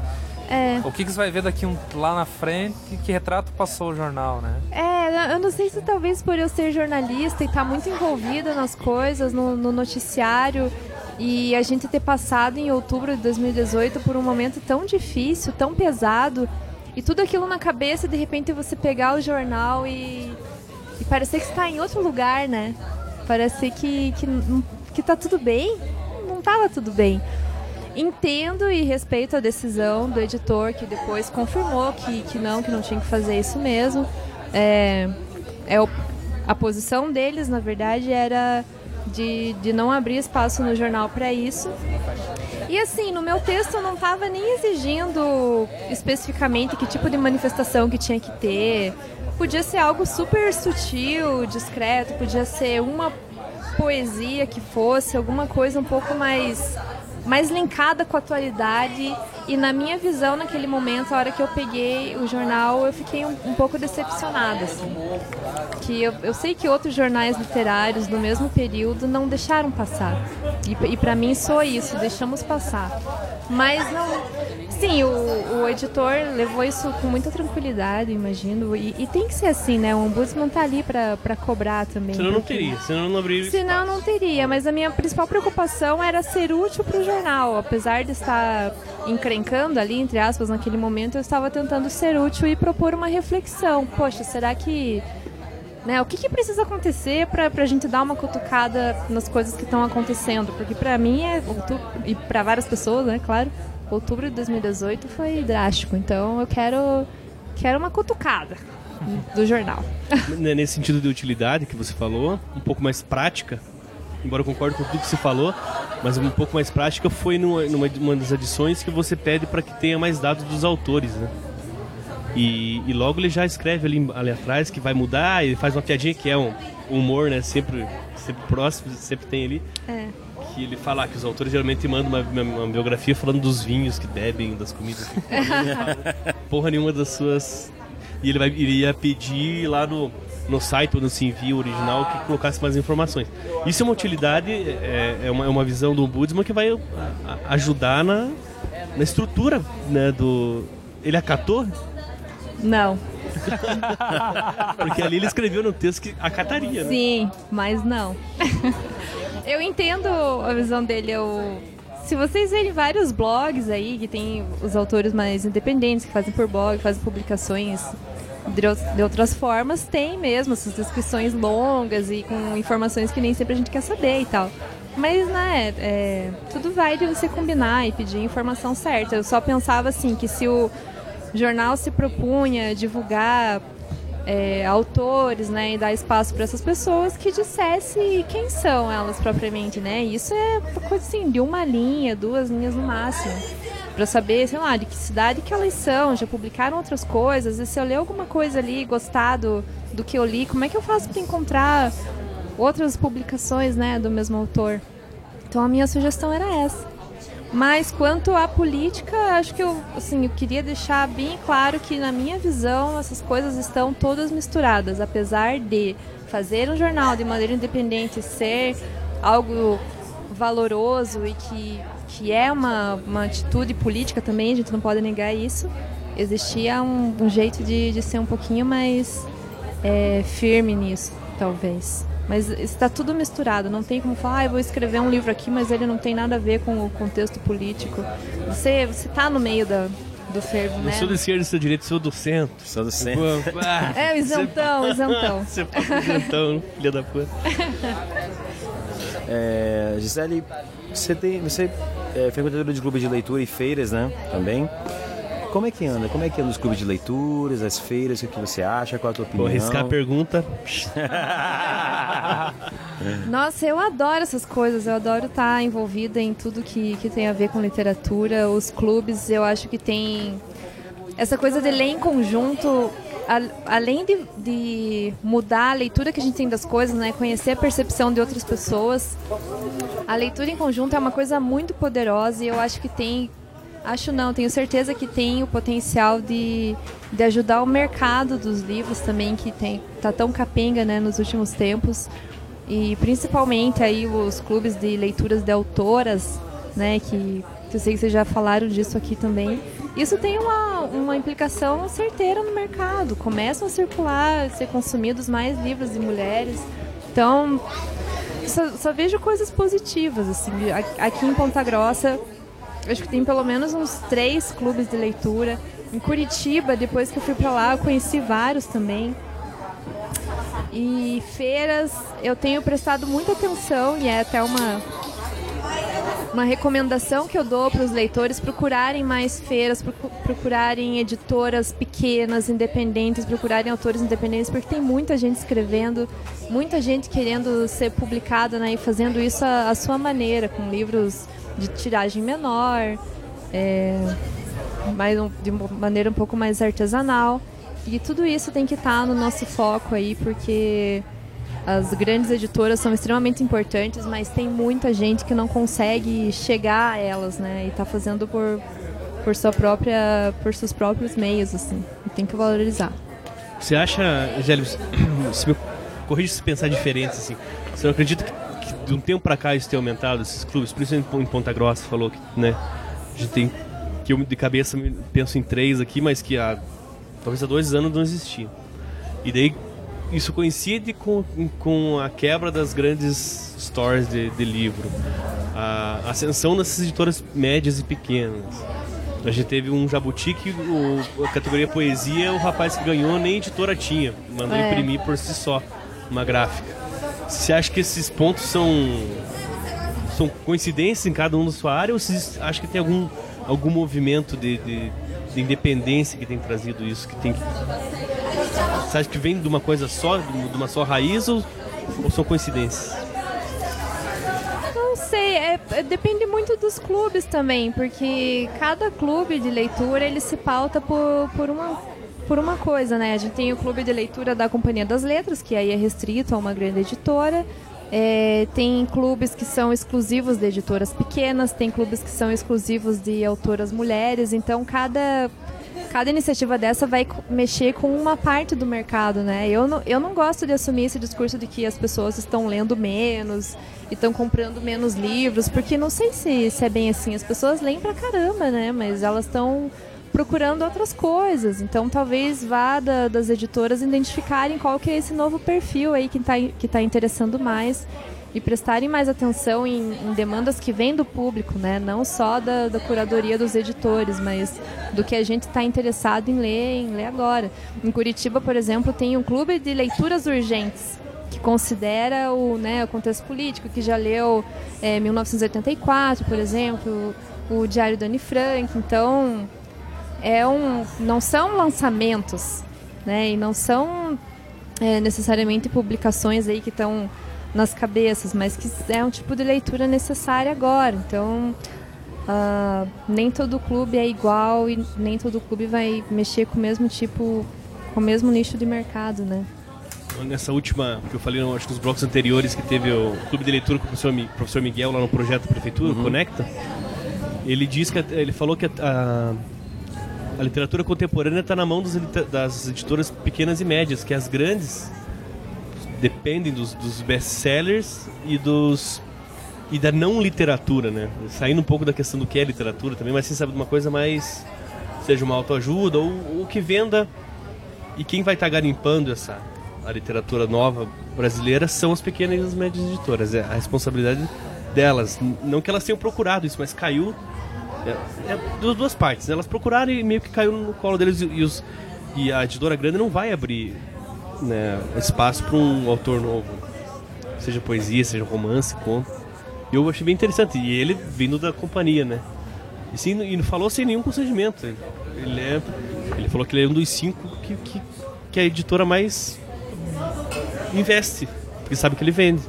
É. O que, que você vai ver daqui um, lá na frente? Que retrato passou o jornal, né? É, eu não sei se talvez por eu ser jornalista e estar tá muito envolvida nas coisas, no, no noticiário, e a gente ter passado em outubro de 2018 por um momento tão difícil, tão pesado, e tudo aquilo na cabeça, de repente você pegar o jornal e, e parecer que está em outro lugar, né? Parecer que, que, que tá tudo bem. Não estava tudo bem. Entendo e respeito a decisão do editor, que depois confirmou que, que não, que não tinha que fazer isso mesmo. É, é a posição deles, na verdade, era de, de não abrir espaço no jornal para isso. E assim, no meu texto eu não estava nem exigindo especificamente que tipo de manifestação que tinha que ter. Podia ser algo super sutil, discreto, podia ser uma poesia que fosse, alguma coisa um pouco mais mais linkada com a atualidade. E na minha visão, naquele momento, a hora que eu peguei o jornal, eu fiquei um, um pouco decepcionada. Assim. Que eu, eu, sei que outros jornais literários do mesmo período não deixaram passar. E, e para mim sou isso, deixamos passar. Mas não, Sim, o, o editor levou isso com muita tranquilidade, imagino. E, e, tem que ser assim, né? O ombudsman tá ali para cobrar também. Senão não teria, senão não abriria Senão não teria, mas a minha principal preocupação era ser útil para o jornal. Apesar de estar encrencando ali, entre aspas, naquele momento, eu estava tentando ser útil e propor uma reflexão. Poxa, será que né? O que, que precisa acontecer para a gente dar uma cutucada nas coisas que estão acontecendo? Porque para mim é, e para várias pessoas, né, claro, outubro de 2018 foi drástico. Então eu quero, quero uma cutucada do jornal. Nesse sentido de utilidade que você falou, um pouco mais prática, embora eu concorde com tudo que você falou, mas um pouco mais prática foi numa, numa das edições que você pede para que tenha mais dados dos autores, né? E, e, logo ele já escreve ali, ali atrás que vai mudar, ele faz uma piadinha que é um humor, né? Sempre, sempre próximo, sempre tem ali. É que ele fala que os autores geralmente mandam uma, uma biografia falando dos vinhos que bebem, das comidas que comem. Porra nenhuma das suas. E ele vai, iria pedir lá no, no site ou no envio original que colocasse mais informações. Isso é uma utilidade, é, é, uma, é uma visão do Ombudsman que vai ajudar na, na estrutura né, do. Ele acatou? Não. Porque ali ele escreveu no texto que acataria. Né? Sim, mas não. eu entendo a visão dele. Eu, se vocês verem vários blogs aí, que tem os autores mais independentes, que fazem por blog, fazem publicações de outras formas, tem mesmo essas descrições longas e com informações que nem sempre a gente quer saber e tal. Mas, né, é, tudo vai de você combinar e pedir a informação certa. Eu só pensava assim, que se o jornal se propunha divulgar é, autores, né, e dar espaço para essas pessoas que dissesse quem são elas propriamente, né? Isso é uma coisa assim de uma linha, duas linhas no máximo. Para saber, sei lá, de que cidade que elas são, já publicaram outras coisas, e se eu ler alguma coisa ali, gostar do, do que eu li, como é que eu faço para encontrar outras publicações, né, do mesmo autor? Então a minha sugestão era essa. Mas quanto à política, acho que eu, assim, eu queria deixar bem claro que na minha visão essas coisas estão todas misturadas, apesar de fazer um jornal de maneira independente ser algo valoroso e que, que é uma, uma atitude política também, a gente não pode negar isso. Existia um, um jeito de, de ser um pouquinho mais é, firme nisso, talvez. Mas está tudo misturado, não tem como falar, ah, eu vou escrever um livro aqui, mas ele não tem nada a ver com o contexto político. Você você tá no meio da, do fervo, né? Eu sou do esquerdo, sou do direito, sou do centro. Sou do centro. é, o isentão, o isentão. Você passa isentão, filha da puta. É, Gisele, você tem, você é frequentadora de clubes de leitura e feiras, né? Também. Como é que anda? Como é que anda os clubes de leituras, as feiras? O que você acha? Qual a tua opinião? Vou arriscar a pergunta. Nossa, eu adoro essas coisas. Eu adoro estar envolvida em tudo que, que tem a ver com literatura. Os clubes, eu acho que tem essa coisa de ler em conjunto. A, além de, de, mudar a leitura que a gente tem das coisas, né, conhecer a percepção de outras pessoas, a leitura em conjunto é uma coisa muito poderosa e eu acho que tem Acho não, tenho certeza que tem o potencial de, de ajudar o mercado dos livros também, que tem tá tão capenga né, nos últimos tempos. E principalmente aí os clubes de leituras de autoras, né, que, que eu sei que vocês já falaram disso aqui também. Isso tem uma, uma implicação certeira no mercado. Começam a circular, a ser consumidos mais livros de mulheres. Então, só, só vejo coisas positivas, assim. Aqui em Ponta Grossa, acho que tem pelo menos uns três clubes de leitura. Em Curitiba, depois que eu fui para lá, eu conheci vários também. E feiras, eu tenho prestado muita atenção e é até uma uma recomendação que eu dou para os leitores procurarem mais feiras, procurarem editoras pequenas, independentes, procurarem autores independentes, porque tem muita gente escrevendo, muita gente querendo ser publicada né, e fazendo isso à, sua maneira, com livros de tiragem menor, é, mais, de uma maneira um pouco mais artesanal. E tudo isso tem que estar tá no nosso foco aí, porque as grandes editoras são extremamente importantes, mas tem muita gente que não consegue chegar a elas, né? E está fazendo por, por sua própria, por seus próprios meios, assim. E tem que valorizar. Você acha, Gélio, se me corrija se pensar diferente, assim, você acredita que de um tempo para cá isso tem aumentado, esses clubes, principalmente em Ponta Grossa, falou que, né, a gente tem, que eu de cabeça penso em três aqui, mas que há, talvez há dois anos não existiam. E daí isso coincide com, com a quebra das grandes stores de, de livro, a ascensão dessas editoras médias e pequenas. A gente teve um jabuti que o, a categoria poesia, o rapaz que ganhou nem editora tinha, mandou é. imprimir por si só uma gráfica. Você acha que esses pontos são são coincidências em cada um da sua área ou você acha que tem algum algum movimento de, de, de independência que tem trazido isso que tem você acha que vem de uma coisa só de uma só raiz ou, ou são coincidências não sei, é, é, depende muito dos clubes também, porque cada clube de leitura ele se pauta por, por uma por uma coisa, né? A gente tem o clube de leitura da Companhia das Letras, que aí é restrito a uma grande editora. É, tem clubes que são exclusivos de editoras pequenas, tem clubes que são exclusivos de autoras mulheres. Então, cada, cada iniciativa dessa vai mexer com uma parte do mercado, né? Eu não, eu não gosto de assumir esse discurso de que as pessoas estão lendo menos e estão comprando menos livros, porque não sei se, se é bem assim. As pessoas leem pra caramba, né? Mas elas estão procurando outras coisas. Então talvez vá da, das editoras identificarem qual que é esse novo perfil aí que está que tá interessando mais e prestarem mais atenção em, em, demandas que vêm do público, né? Não só da, da curadoria dos editores, mas do que a gente está interessado em ler, em ler agora. Em Curitiba, por exemplo, tem um clube de leituras urgentes que considera o, né, o contexto político, que já leu é, 1984, por exemplo, o Diário da Anne Frank. Então, é um, não são lançamentos, né? E não são é, necessariamente publicações aí que estão nas cabeças, mas que é um tipo de leitura necessária agora. Então, uh, nem todo clube é igual e nem todo clube vai mexer com o mesmo tipo, com o mesmo nicho de mercado, né? Nessa última, que eu falei, acho que nos blocos anteriores, que teve o clube de leitura com o professor, professor Miguel lá no projeto Prefeitura, uhum. Conecta, ele diz que ele falou que a, a, a literatura contemporânea está na mão dos, das editoras pequenas e médias, que as grandes dependem dos, dos best-sellers e dos e da não literatura, né? Saindo um pouco da questão do que é literatura também, mas sem saber de uma coisa mais seja uma autoajuda ou o que venda e quem vai estar tá garimpando essa a literatura nova brasileira são as pequenas e as médias editoras. É a responsabilidade delas. Não que elas tenham procurado isso, mas caiu é, é das duas partes. Né? Elas procuraram e meio que caiu no colo deles e, os, e a editora grande não vai abrir né, espaço para um autor novo, seja poesia, seja romance, conto. Eu achei bem interessante e ele vindo da companhia, né? E, sim, e falou sem nenhum constrangimento. Ele é, ele falou que ele é um dos cinco que, que, que a editora mais investe, porque sabe que ele vende.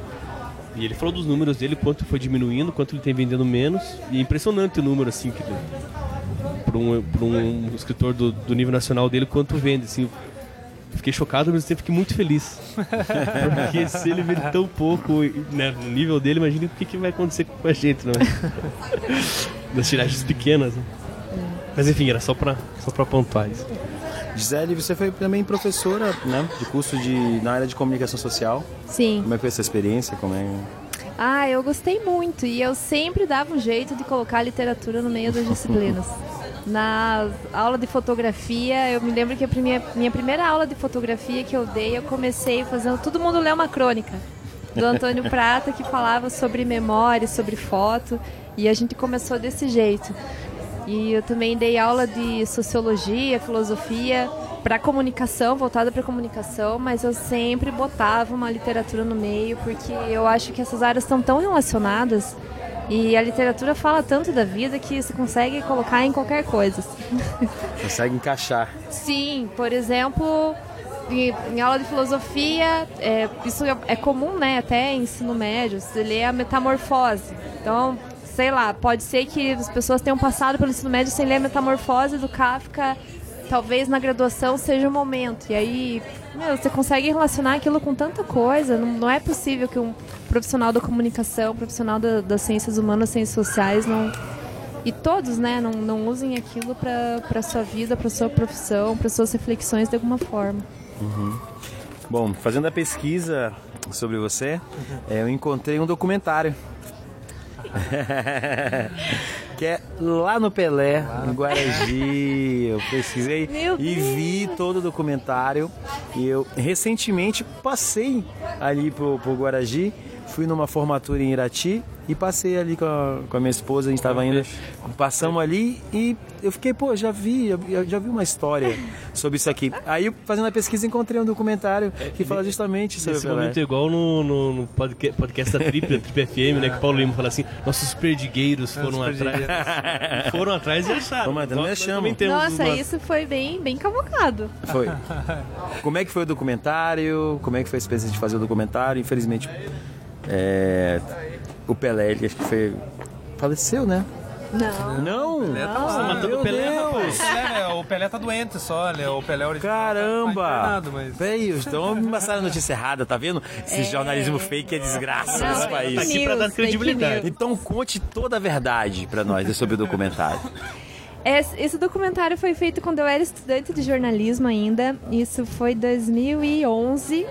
E ele falou dos números dele, quanto foi diminuindo, quanto ele tem vendendo menos. E é impressionante o número, assim, que para um, um escritor do, do, nível nacional dele, quanto vende. Assim, fiquei chocado, mas sempre fiquei muito feliz. Porque se ele vende tão pouco né, no nível dele, imagine o que, que vai acontecer com a gente, não é? Das tiragens pequenas. Né? Mas enfim, era só para só pontuar isso. Gisele, você foi também professora né, de curso de, na área de comunicação social. Sim. Como é que foi essa experiência? Como é... Ah, eu gostei muito e eu sempre dava um jeito de colocar literatura no meio das disciplinas. Na aula de fotografia, eu me lembro que a minha, minha primeira aula de fotografia que eu dei, eu comecei fazendo todo mundo ler uma crônica do Antônio Prata que falava sobre memória, sobre foto, e a gente começou desse jeito. E eu também dei aula de sociologia, filosofia para comunicação, voltada para comunicação, mas eu sempre botava uma literatura no meio, porque eu acho que essas áreas estão tão relacionadas e a literatura fala tanto da vida que você consegue colocar em qualquer coisa. Consegue encaixar. Sim, por exemplo, em, aula de filosofia, é, isso é comum, né? Até em ensino médio, você lê a metamorfose. Então, sei lá, pode ser que as pessoas tenham passado pelo ensino médio sem ler a Metamorfose do Kafka, talvez na graduação seja o momento. E aí, meu, você consegue relacionar aquilo com tanta coisa. Não, não é possível que um profissional da comunicação, profissional da, das ciências humanas, ciências sociais, não e todos, né, não, não usem aquilo para sua vida, para sua profissão, para suas reflexões de alguma forma. Uhum. Bom, fazendo a pesquisa sobre você, uhum. eu encontrei um documentário que é lá no Pelé, em Guaragi. Eu pesquisei e vi todo o documentário. E eu recentemente passei ali pro, pro Guaragi, fui numa formatura em Irati e passei ali com a, com a minha esposa, a gente estava indo, passamos ali e eu fiquei, pô, já vi, já, já vi uma história sobre isso aqui. Aí, fazendo a pesquisa, encontrei um documentário que fala justamente sobre Esse momento é igual no, no, no podcast, podcast da Trip, da Trip FM, né, que o Paulo Lima fala assim, nossos perdigueiros foram atrás, foram atrás e acharam. Mas não chama. Nossa, isso foi bem, bem cavucado. Foi. Como é que foi o documentário? Como é que foi a experiência de fazer o documentário? Infelizmente, é, o Pelé, ele acho que foi. faleceu, né? Não. Não? O Pelé tá lá. Meu Pelé, Deus. Pelé, o Pelé tá doente só, né? O Pelé original. Caramba! Tá mas... Então me passaram a notícia errada, tá vendo? Esse é... jornalismo fake é desgraça Não, nesse país. Tá aqui pra dar credibilidade. Então conte toda a verdade pra nós sobre o documentário. Esse documentário foi feito quando eu era estudante de jornalismo ainda. Isso foi 2011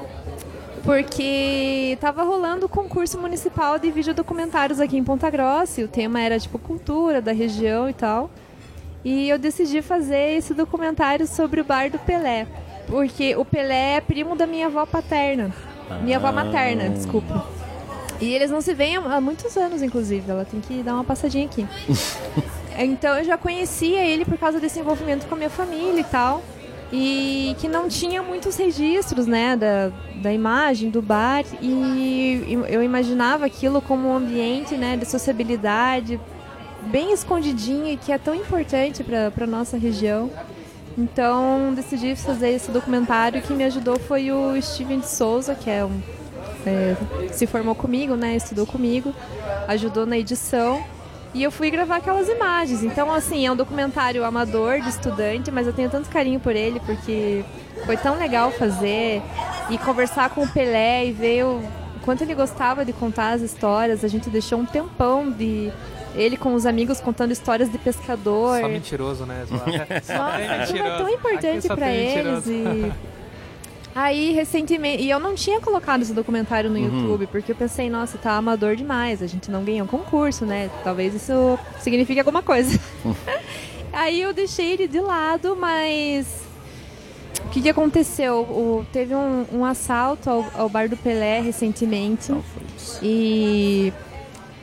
porque estava rolando o concurso municipal de videodocumentários aqui em Ponta Grossa, e o tema era tipo cultura da região e tal. E eu decidi fazer esse documentário sobre o bar do Pelé, porque o Pelé é primo da minha avó paterna, minha avó materna, ah. desculpa. E eles não se veem há muitos anos, inclusive. Ela tem que dar uma passadinha aqui. então eu já conhecia ele por causa desse envolvimento com a minha família e tal e que não tinha muitos registros né, da, da imagem do bar. E eu imaginava aquilo como um ambiente né, de sociabilidade bem escondidinho e que é tão importante para a nossa região. Então decidi fazer esse documentário. Que me ajudou foi o Steven de Souza, que é um, é, se formou comigo, né, estudou comigo, ajudou na edição E eu fui gravar aquelas imagens. Então, assim, é um documentário amador de estudante, mas eu tenho tanto carinho por ele porque foi tão legal fazer e conversar com o Pelé e ver o quanto ele gostava de contar as histórias. A gente deixou um tempão de ele com os amigos contando histórias de pescador. Só mentiroso, né? Só, Nossa, aquilo é tão importante para eles. E... Aí, recentemente. E eu não tinha colocado esse documentário no uhum. YouTube, porque eu pensei, nossa, tá amador demais. A gente não ganhou concurso, né? Talvez isso signifique alguma coisa. Aí eu deixei ele de lado, mas. O que, que aconteceu? O, teve um, um assalto ao, ao, bar do Pelé recentemente. E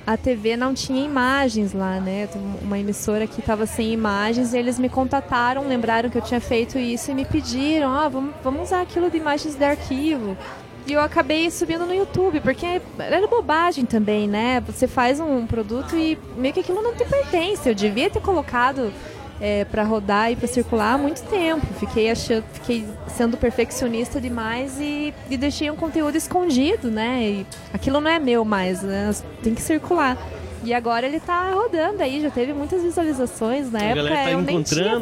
a TV não tinha imagens lá, né? Uma emissora que estava sem imagens e eles me contataram, lembraram que eu tinha feito isso e me pediram, ah, vamos, vamos usar aquilo de imagens de arquivo. E eu acabei subindo no YouTube, porque era bobagem também, né? Você faz um produto e meio que aquilo não te pertence. Eu devia ter colocado é, para rodar e para circular há muito tempo. Fiquei achando, fiquei sendo perfeccionista demais e, e, deixei um conteúdo escondido, né? E aquilo não é meu mais, né? Tem que circular. E agora ele tá rodando aí, já teve muitas visualizações na a época. Tá eu nem tinha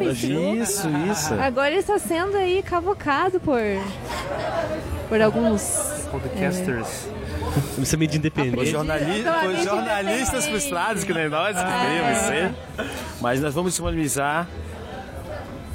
Isso, isso. Agora ele está sendo aí cavocado por por alguns podcasters. É, você meio de independente. Jornali foi jornalistas frustrados que nem nós que queríamos ser. Mas nós vamos disponibilizar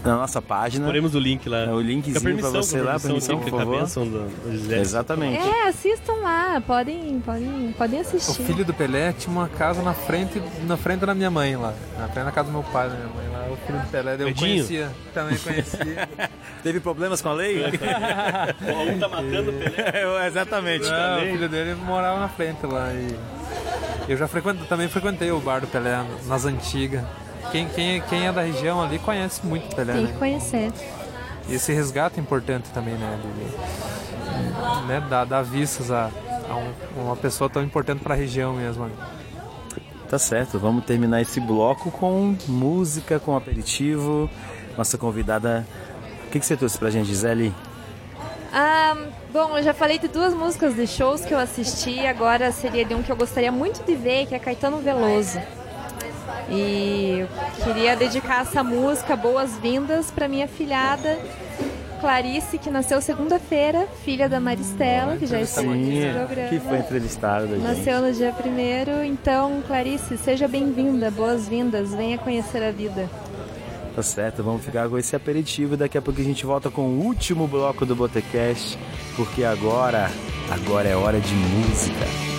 na nossa página. Poremos o link lá. O linkzinho para você lá, permissão, por favor. Do, Exatamente. É, assistam lá, podem, podem, podem assistir. O filho do Pelé tinha uma casa na frente, na frente da minha mãe lá. Na frente da casa do meu pai, da minha mãe lá. O filho do Pelé, eu conhecia, também conhecia. Teve problemas com a lei? o um tá matando o Pelé. Exatamente. Não, o filho dele morava na frente lá e... Eu já frequento, também frequentei o bar do Pelé nas antigas. Quem, quem, quem é da região ali conhece muito Pelé. Tem que né? conhecer. E esse resgate é importante também, né? De, né? Dar, dar vistas a, a um, uma pessoa tão importante para a região mesmo. Tá certo, vamos terminar esse bloco com música, com aperitivo. Nossa convidada. O que, que você trouxe pra gente, Gisele? Ah, bom, eu já falei de duas músicas de shows que eu assisti, agora seria de um que eu gostaria muito de ver, que é Caetano Veloso. E queria dedicar essa música Boas-Vindas para minha filhada Clarice, que nasceu segunda-feira, filha da Maristela, que já esteve nesse programa. Que foi entrevistada. Nasceu no dia primeiro. Então, Clarice, seja bem-vinda, boas-vindas, venha conhecer a vida. Tá certo, vamos ficar com esse aperitivo. Daqui a pouco a gente volta com o último bloco do Botecast, porque agora, agora é hora de música.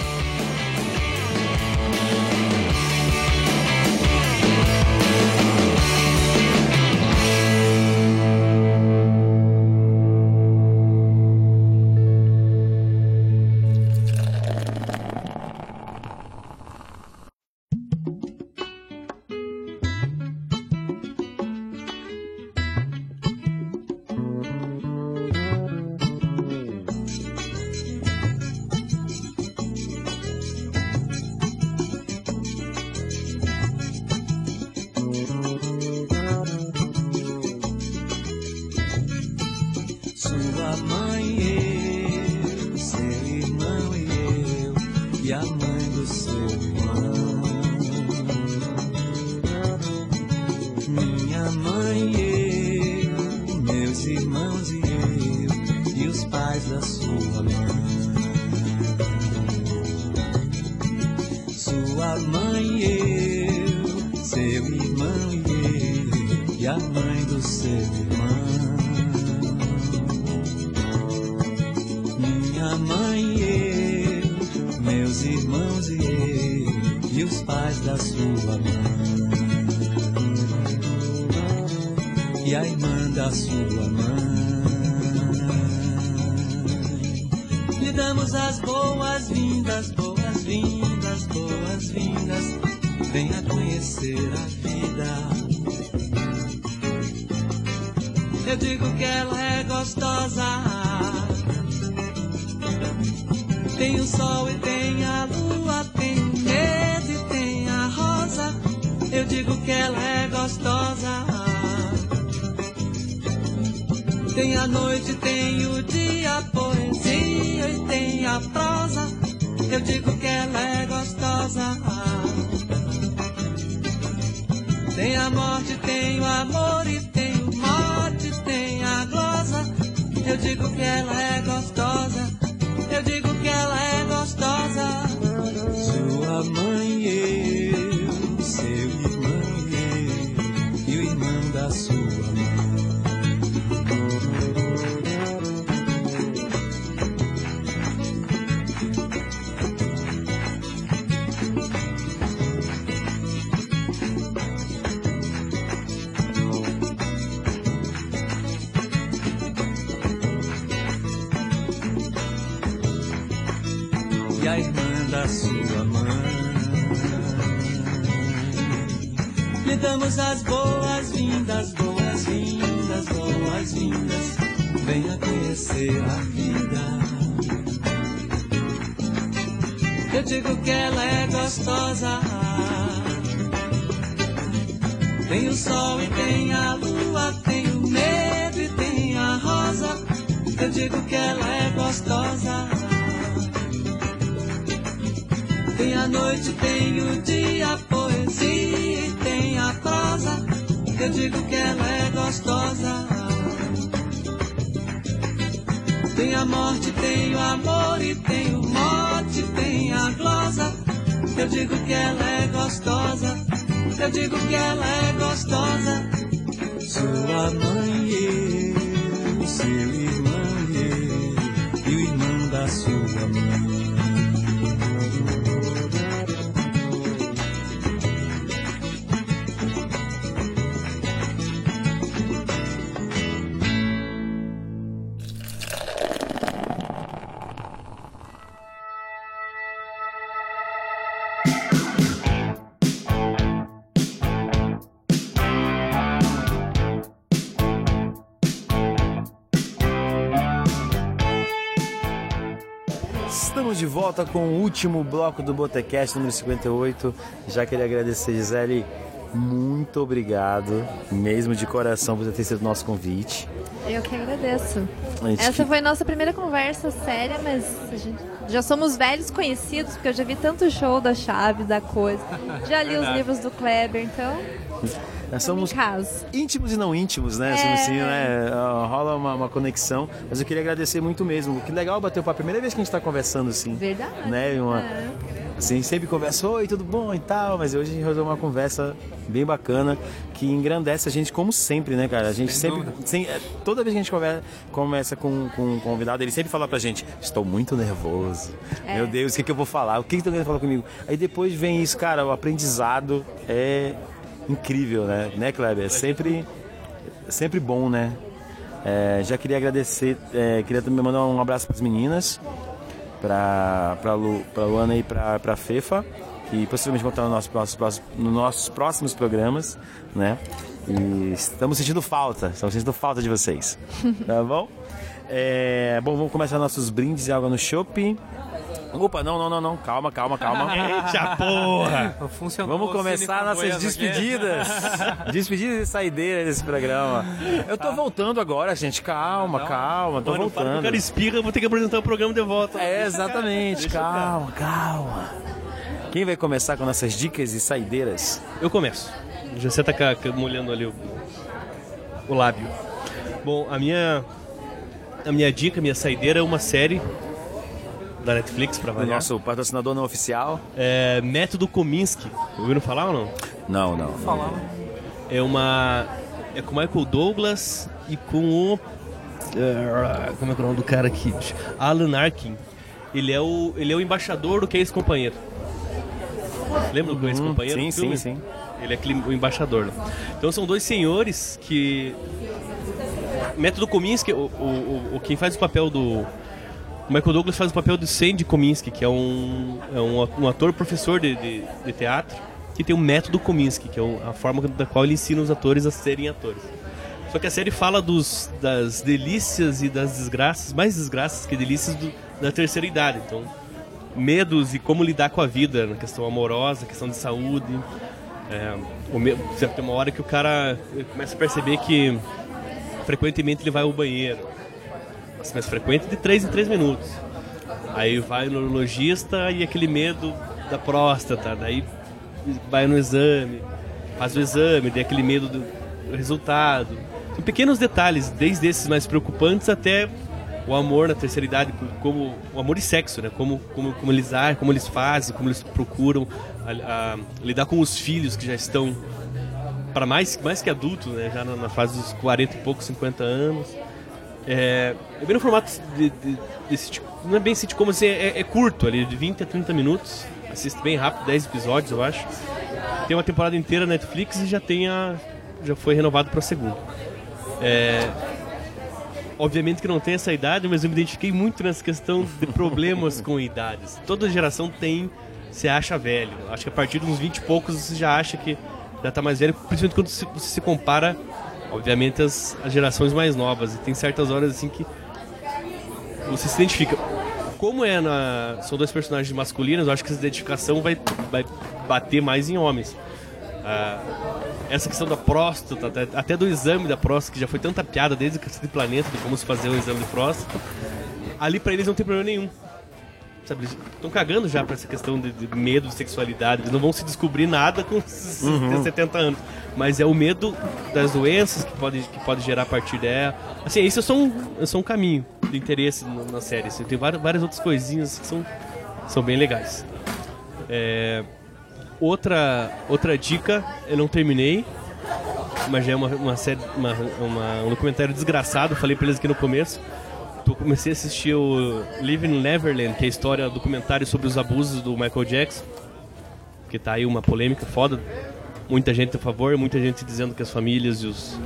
conhecer a vida. Eu digo que ela é gostosa. Tem o sol e tem a lua, tem o medo e tem a rosa. Eu digo que ela é gostosa. Tem a noite, tem o dia, poesia e tem a prosa. Eu digo que ela é gostosa a morte, tem o amor e tem o morte, tem a glosa. Eu digo que ela é gostosa, eu digo damos as boas-vindas, boas-vindas, boas-vindas. Venha conhecer a vida. Eu digo que ela é gostosa. Tem o sol e tem a lua, tem o negro e tem a rosa. Eu digo que ela é gostosa. Tem a noite, tem o dia, poesia Eu digo que ela é gostosa. Tem a morte, tem o amor e tem o mote, tem a glosa. Eu digo que ela é gostosa. Eu digo que ela é gostosa. Sua mãe e eu, Estamos de volta com o último bloco do Botecast número 58. Já queria agradecer, Gisele. Muito obrigado, mesmo de coração, por ter sido nosso convite. Eu que agradeço. Essa que- foi nossa primeira conversa séria, mas a gente já somos velhos conhecidos, porque eu já vi tanto show da Chaves, da coisa. Já li os livros do Kleber, então Nós somos somos íntimos e não íntimos, né? É. assim, né? Ah, Rola uma, uma conexão. Mas eu queria agradecer muito mesmo. Que legal bater o papo. Primeira vez que a gente tá conversando assim. Verdade. Né? Uma, É. assim, sempre conversa, oi, tudo bom e tal. Mas hoje a gente resolveu uma conversa bem bacana que engrandece a gente como sempre, né, cara? A gente Sem sempre. sem- é, toda vez que a gente conversa, começa com, com um convidado, ele sempre fala pra gente: estou muito nervoso. É. Meu Deus, o que, que eu vou falar? O que, que tu querendo falar comigo? Aí depois vem isso, cara, o aprendizado é incrível, né? Né, Kleber? É sempre, sempre bom, né? É, já queria agradecer, é, queria também mandar um abraço para as meninas, para pra, Lu, pra Luana e pra, pra Fefa, que possivelmente vão estar no nosso, nos nossos próximos programas, né? E estamos sentindo falta, estamos sentindo falta de vocês, tá bom? É, bom, vamos começar nossos brindes e água no shopping. Opa, não, não, não, não, calma, calma, calma. Eita porra! Funcionou Vamos começar nossas despedidas. despedidas e saideiras desse programa. Eu tô voltando agora, gente. Calma, calma. Tô Mano, para que o voltando. cara espirra, eu vou ter que apresentar o programa de volta. É, exatamente. Calma, calma. Quem vai começar com nossas dicas e saideiras? Eu começo. Já você tá molhando ali o, o lábio. Bom, a minha a minha dica, a minha saideira é uma série da Netflix pra O variar. nosso patrocinador não oficial? É Método Kominsky. Ouviram falar ou não? Não, não. Falava. É uma é com o Michael Douglas e com o eh, como é que é o nome do cara aqui? Alan Arkin. Ele é o ele é o embaixador do que é esse companheiro. Lembra do que é esse companheiro? sim, sim, sim. Ele é aquele, o embaixador. né? Então são dois senhores que. Método Kominsky, o, o, o- o- quem faz o papel do. O Michael Douglas faz o papel do Sandy Kominsky, que é um, é um, um ator professor de, de, de teatro, que tem o método Kominsky, que é a forma da qual ele ensina os atores a serem atores. Só que a série fala dos, das delícias e das desgraças, mais desgraças que delícias do- da terceira idade. Então, medos e como lidar com a vida, na questão amorosa, questão de saúde. É, tem uma hora que o cara começa a perceber que frequentemente ele vai ao banheiro. Mais frequente de 3 em 3 minutos. Aí vai no urologista e aquele medo da próstata, daí vai no exame. faz o exame, tem aquele medo do resultado. Tem pequenos detalhes, desde esses mais preocupantes até o amor na terceira idade, como o amor e sexo, né? Como, como, como eles agem, como eles fazem, como eles procuram a, a, lidar com os filhos que já estão para mais, mais que adultos, né? Já na, na, fase dos 40 e poucos, 50 anos. É, é bem no formato de, de, desse tipo, não é bem sitcom, assim, é, é, curto ali, de 20 a 30 minutos. Assiste bem rápido, 10 episódios, eu acho. Tem uma temporada inteira na Netflix e já tem a, já foi renovado para a segunda. É, obviamente que não tem essa idade, mas eu me identifiquei muito nessa questão de problemas com idades. Toda geração tem, se acha velho. Acho que a partir de uns 20 e poucos você já acha que já está mais velho, principalmente quando você se compara, obviamente, as, as gerações mais novas. E tem certas horas assim que você se identifica. Como é na, são dois personagens masculinos, eu acho que essa identificação vai, vai bater mais em homens. Ah, essa questão da próstata, até, até, do exame da próstata, que já foi tanta piada desde o Cacete Planeta, de como se fazer o exame de próstata, ali para eles não tem problema nenhum. Sabe, eles estão cagando já para essa questão de, de, medo de sexualidade, eles não vão se descobrir nada com uhum. 70 anos. Mas é o medo das doenças que pode, que pode gerar a partir dela. Assim, isso é só um, é só um caminho de interesse na série. Assim, tem várias, várias outras coisinhas que são, são bem legais. É, Outra, outra dica, eu não terminei, mas já é uma, uma série, uma, uma, um documentário desgraçado, falei pra eles aqui no começo. Eu comecei a assistir o Living Neverland, que é a história, documentário sobre os abusos do Michael Jackson, que tá aí uma polêmica foda. Muita gente a favor, muita gente dizendo que as famílias e os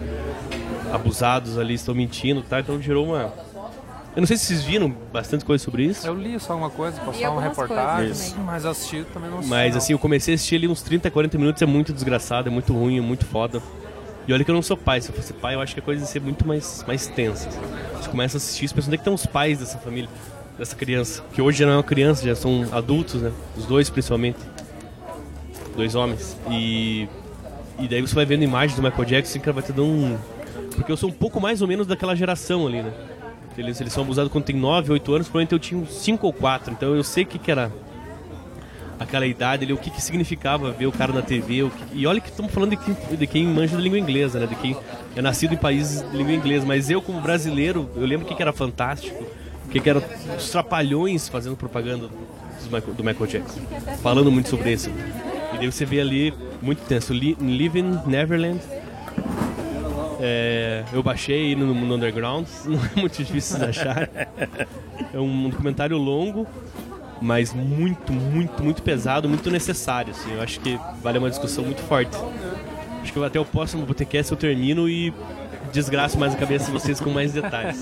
abusados ali estão mentindo, tá? Então gerou uma, eu não sei se vocês viram bastante coisa sobre isso. Eu li só uma coisa, passou uma reportagem, mas assisti também não Mas assim, eu comecei a assistir ali uns 30, 40 minutos, é muito desgraçado, é muito ruim, é muito foda. E olha que eu não sou pai, se eu fosse pai, eu acho que a coisa ia ser muito mais, mais tensa. Você começa a assistir isso pensando que estão os pais dessa família, dessa criança. Que hoje já não é uma criança, já são adultos, né? Os dois principalmente. Dois homens. E. E daí você vai vendo imagens do Michael Jackson que vai te dando um. Porque eu sou um pouco mais ou menos daquela geração ali, né? Eles, eles são abusados quando tem 9, 8 anos, provavelmente eu tinha 5 ou 4. Então eu sei o que, que era aquela idade ali, o que, que significava ver o cara na TV. Que, e olha que estamos falando de quem, de quem manja de língua inglesa, né? De quem é nascido em países de língua inglesa. Mas eu, como brasileiro, eu lembro o que, que era fantástico, o que, que era os trapalhões fazendo propaganda do, do Michael Jackson. Falando muito sobre isso. E daí você vê ali, muito tenso, Living Neverland é, eu baixei no, no Underground, não é muito difícil de achar. É um documentário longo, mas muito, muito, muito pesado, muito necessário. Assim. Eu acho que vale uma discussão muito forte. Acho que até o próximo Botecast eu termino e desgraço mais a cabeça de vocês com mais detalhes.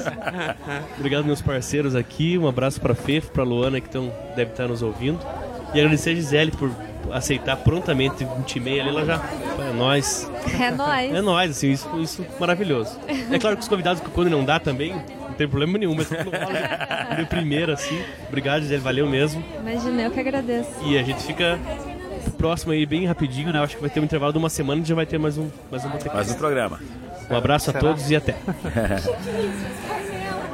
Obrigado meus parceiros aqui, um abraço para Fefo, para Luana que tão, deve estar nos ouvindo. E agradecer a Gisele por aceitar prontamente 20 e meia ali, ela já. É nós. É nós. É nós, assim, isso, isso maravilhoso. É claro que os convidados, quando não dá também, tem problema nenhum, mas quando rola de primeira, assim. Obrigado, Gisele, valeu mesmo. Imagina, eu que agradeço. E a gente fica próximo aí, bem rapidinho, né? Acho que vai ter um intervalo de uma semana e já vai ter mais um, mais um Mais um programa. Um abraço a todos e até.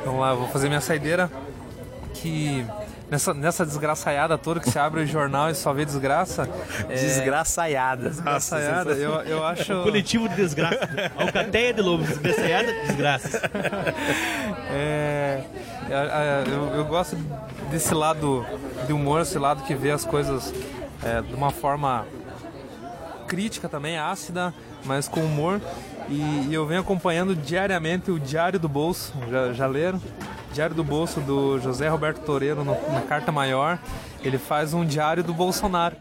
Vamos lá, vou fazer minha saideira. Que nessa, nessa desgraçaiada toda que você abre o jornal e só vê desgraça. É... Desgraçaiada. Desgraçaiada, eu, eu acho. O coletivo de desgraça. Alcateia de Lobo, desgraçaiada, desgraça. É, eu, eu, gosto desse lado de humor, esse lado que vê as coisas é, de uma forma crítica também, ácida, mas com humor. E, e, eu venho acompanhando diariamente o Diário do Bolso, já, já leram? Diário do Bolso do José Roberto Toreiro no, na Carta Maior. Ele faz um diário do Bolsonaro.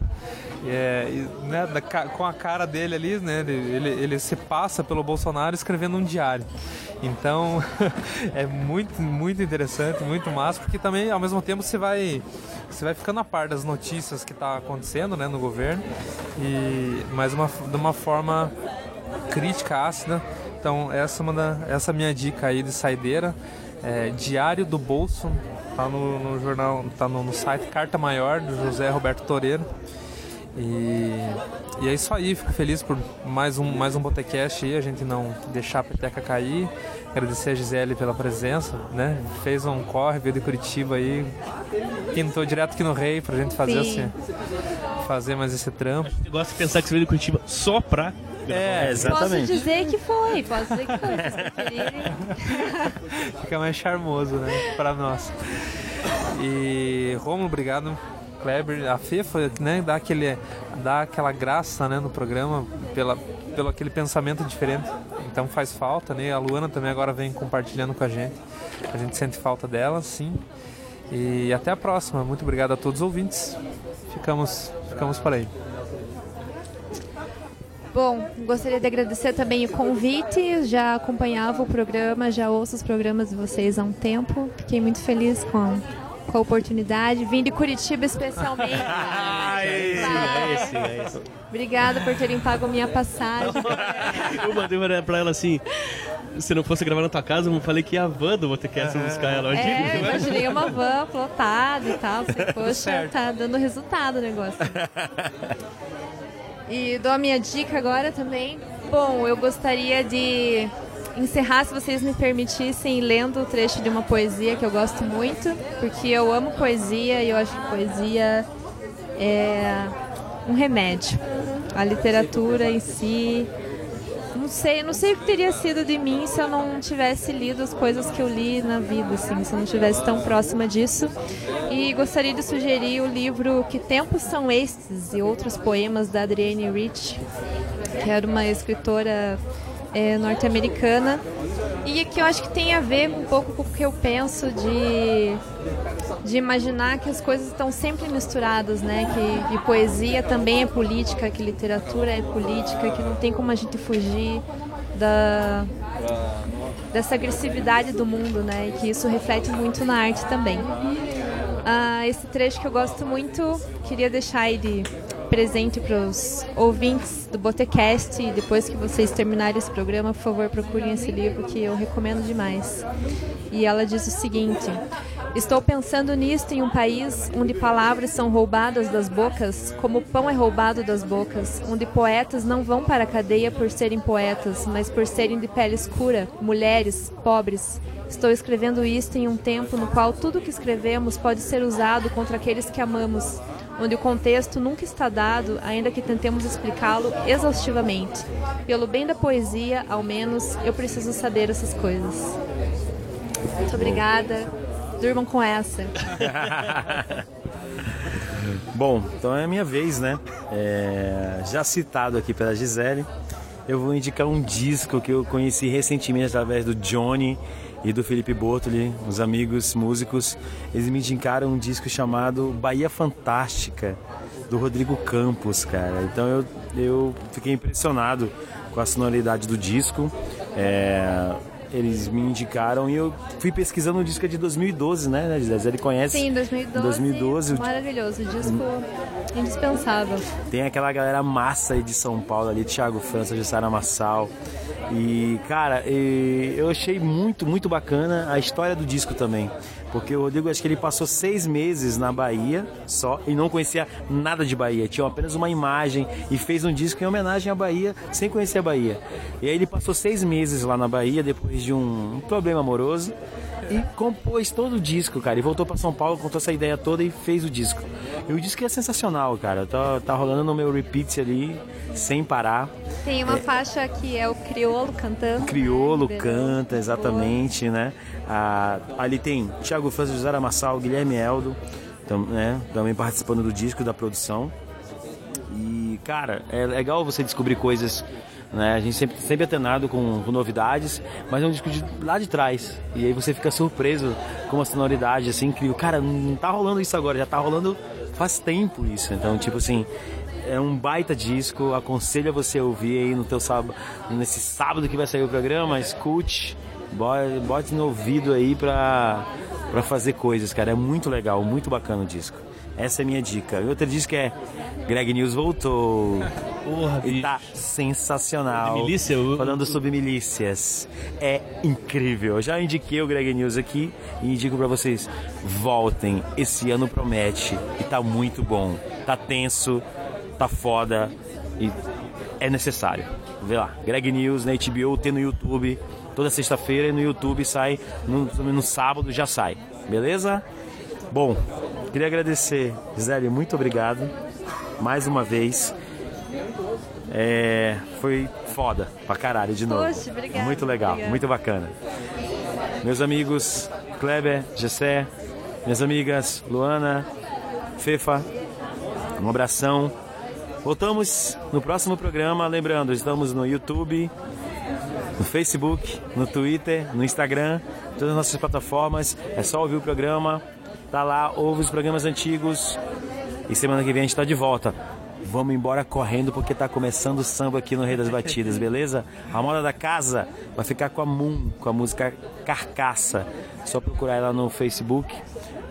É, e, né, da, com a cara dele ali, né, ele, ele se passa pelo Bolsonaro escrevendo um diário. Então é muito, muito interessante, muito massa, porque também ao mesmo tempo você vai, você vai ficando a par das notícias que está acontecendo né, no governo, e, mas uma, de uma forma crítica ácida. Então essa é uma da, essa é minha dica aí de saideira. É, Diário do Bolso, tá no, no jornal, tá no, no, site Carta Maior do José Roberto Toreiro. E, e é isso aí, fico feliz por mais um, mais um Botecast aí, a gente não deixar a peteca cair. Agradecer a Gisele pela presença, né? Fez um corre, veio de Curitiba aí, pintou direto aqui no Rei pra gente fazer Sim. assim fazer mais esse trampo. Eu gosto de pensar que você veio de Curitiba só pra É, Posso exatamente. dizer que foi, posso dizer que foi. Se vocês preferirem. Fica mais charmoso, né? Pra nós. E Romulo, obrigado. Kleber, a Fê foi, né, dá, aquele, dá aquela graça né, no programa pela, pelo aquele pensamento diferente. Então faz falta, né? A Luana também agora vem compartilhando com a gente. A gente sente falta dela, sim. E até a próxima. Muito obrigado a todos os ouvintes. Ficamos, ficamos por aí. Bom, gostaria de agradecer também o convite. Já acompanhava o programa, já ouço os programas de vocês há um tempo. Fiquei muito feliz com, com a oportunidade. Vim de Curitiba especialmente. É esse, é esse. Obrigada por terem pago minha passagem. Eu mandei pra- pra ela assim: se não fosse gravar na tua casa, eu falei que ia a van do Botecast buscar ela hoje. É, imaginei uma van lotada e tal. Falei, poxa, certo. tá dando resultado o negócio. E dou a minha dica agora também. Bom, eu gostaria de encerrar, se vocês me permitissem, lendo o trecho de uma poesia que eu gosto muito, porque eu amo poesia e eu acho que poesia é um remédio. A literatura em si não sei, não sei o que teria sido de mim se eu não tivesse lido as coisas que eu li na vida, assim, se eu não estivesse tão próxima disso. E gostaria de sugerir o livro Que Tempos São Estes e outros poemas da Adrienne Rich, que era uma escritora é, norte-americana e que eu acho que tem a ver um pouco com o que eu penso de de imaginar que as coisas estão sempre misturadas, né? Que, que poesia também é política, que literatura é política, que não tem como a gente fugir da dessa agressividade do mundo, né? E que isso reflete muito na arte também. Ah, esse trecho que eu gosto muito, queria deixar de presente para os ouvintes do Botecast e depois que vocês terminarem esse programa, por favor, procurem esse livro que eu recomendo demais. E ela diz o seguinte: Estou pensando nisto em um país onde palavras são roubadas das bocas, como o pão é roubado das bocas, onde poetas não vão para a cadeia por serem poetas, mas por serem de pele escura, mulheres, pobres. Estou escrevendo isto em um tempo no qual tudo que escrevemos pode ser usado contra aqueles que amamos, onde o contexto nunca está dado, ainda que tentemos explicá-lo exaustivamente. Pelo bem da poesia, ao menos, eu preciso saber essas coisas. Muito obrigada. Durmam com essa. Bom, então é a minha vez, né? É, já citado aqui pela Gisele, eu vou indicar um disco que eu conheci recentemente através do Johnny e do Felipe Bortoli, os amigos músicos. Eles me indicaram um disco chamado Bahia Fantástica, do Rodrigo Campos, cara. Então eu, eu fiquei impressionado com a sonoridade do disco. É, eles me indicaram e eu fui pesquisando o disco é de 2012, né, Gisele? Ele conhece? Sim, 2012. 2012, o- Maravilhoso. Disco indispensável. Tem aquela galera massa aí de São Paulo ali, Thiago França, Jussara Massal. E, cara, eu achei muito, muito bacana a história do disco também. Porque o Rodrigo, acho que ele passou seis meses na Bahia só e não conhecia nada de Bahia. Tinha apenas uma imagem e fez um disco em homenagem à Bahia, sem conhecer a Bahia. E aí ele passou seis meses lá na Bahia depois de um, um problema amoroso e compôs todo o disco, cara. E voltou pra São Paulo, contou essa ideia toda e fez o disco. E o disco é sensacional, cara. Tá, tá rolando no meu repeat ali, sem parar. Tem uma faixa que é o Criolo cantando. Criolo né? canta, exatamente, né? Ah, ali tem Thiago França, José Amassal, Guilherme Eldo, tam- né? também participando do disco, da produção. E, cara, é legal você descobrir coisas, né? A gente sempre, sempre atenado com, com novidades, mas é um disco de, lá de trás. E aí você fica surpreso com uma sonoridade, assim, incrível. Cara, não tá rolando isso agora, já tá rolando faz tempo isso. Então, tipo assim, é um baita disco, aconselho a você ouvir aí no teu sábado, nesse sábado que vai sair o programa, escute, bote no ouvido aí pra, pra fazer coisas, cara. É muito legal, muito bacana o disco. Essa é a minha dica. E outra dica é Greg News voltou. Porra, E tá sensacional. Milícia, eu- Falando sobre milícias. É incrível. Eu já indiquei o Greg News aqui e indico pra vocês. Voltem. Esse ano promete. E tá muito bom. Tá tenso, tá foda e é necessário. Vê lá. Greg News na HBO, tem no YouTube. Toda sexta-feira no YouTube sai. No, no sábado já sai. Beleza? Bom, queria agradecer, Gisele, muito obrigado. mais uma vez. É, foi foda pra caralho de novo. Poxa, obrigada. Muito legal, Obrigada. muito bacana. Meus amigos Kleber, Gessé, minhas amigas Luana, Fefa, um abração. Voltamos no próximo programa. Lembrando, estamos no YouTube, no Facebook, no Twitter, no Instagram, todas as nossas plataformas. É só ouvir o programa. Tá lá, ouve os programas antigos. E semana que vem a gente tá de volta. Vamos embora correndo porque tá começando o samba aqui no Rei das Batidas, beleza? A moda da casa vai ficar com a Moon, com a música Carcaça. Só procurar ela no Facebook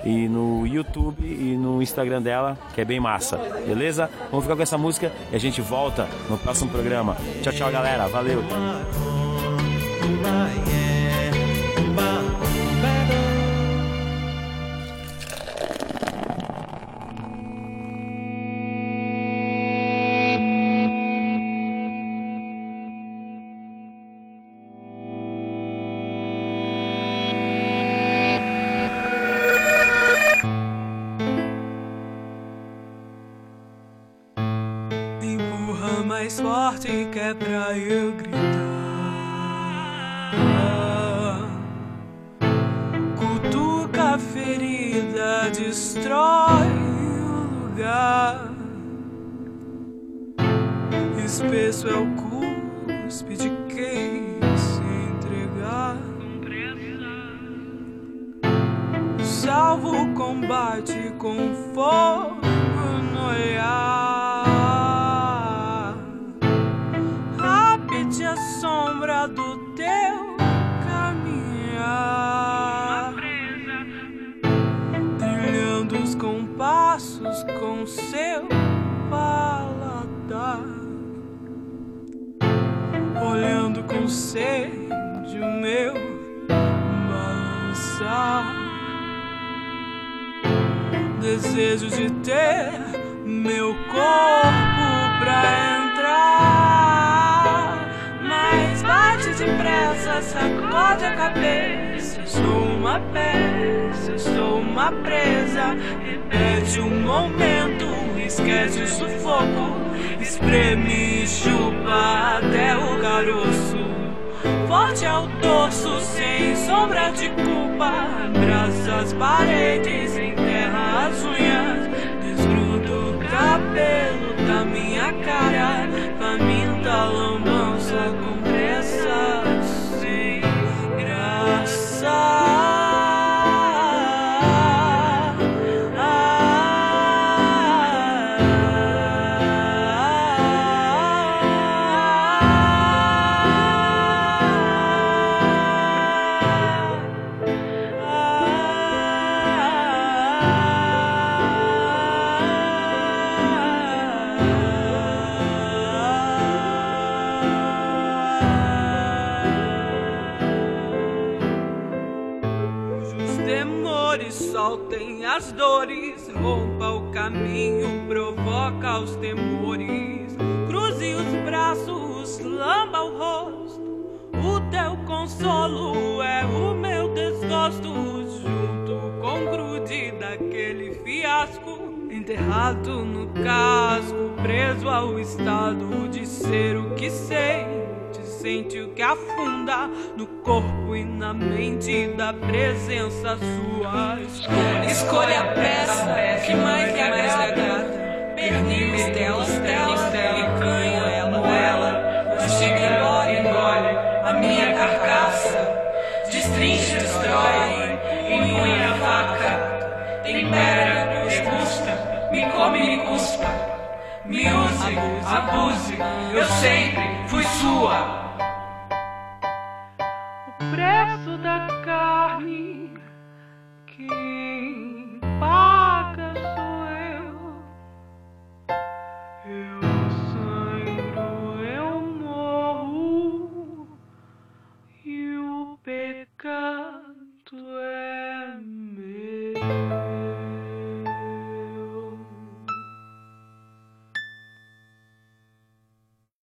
e no YouTube e no Instagram dela, que é bem massa, beleza? Vamos ficar com essa música e a gente volta no próximo programa. Tchau, tchau, galera. Valeu. Sacode a cabeça. Eu sou uma peça, eu sou uma presa. Repete um momento, esquece o sufoco. Espreme e chupa até o caroço. Forte ao dorso, sem sombra de culpa. Abraça as paredes, enterra as unhas. Desgruda o cabelo da minha cara. Faminta lambança Enterrado no casco, preso ao estado de ser o que sente. Sente o que afunda no corpo e na mente da presença sua. Escolha, escolha a peça que mais lhe agrada. Pernil, estela, estela, estela canha, ela, ela. Mastiga, engole, engole a minha carcaça. Destrincha, destrói, empunha a faca. Tempera, come, me cuspa. Me use, abuse, eu sempre fui sua.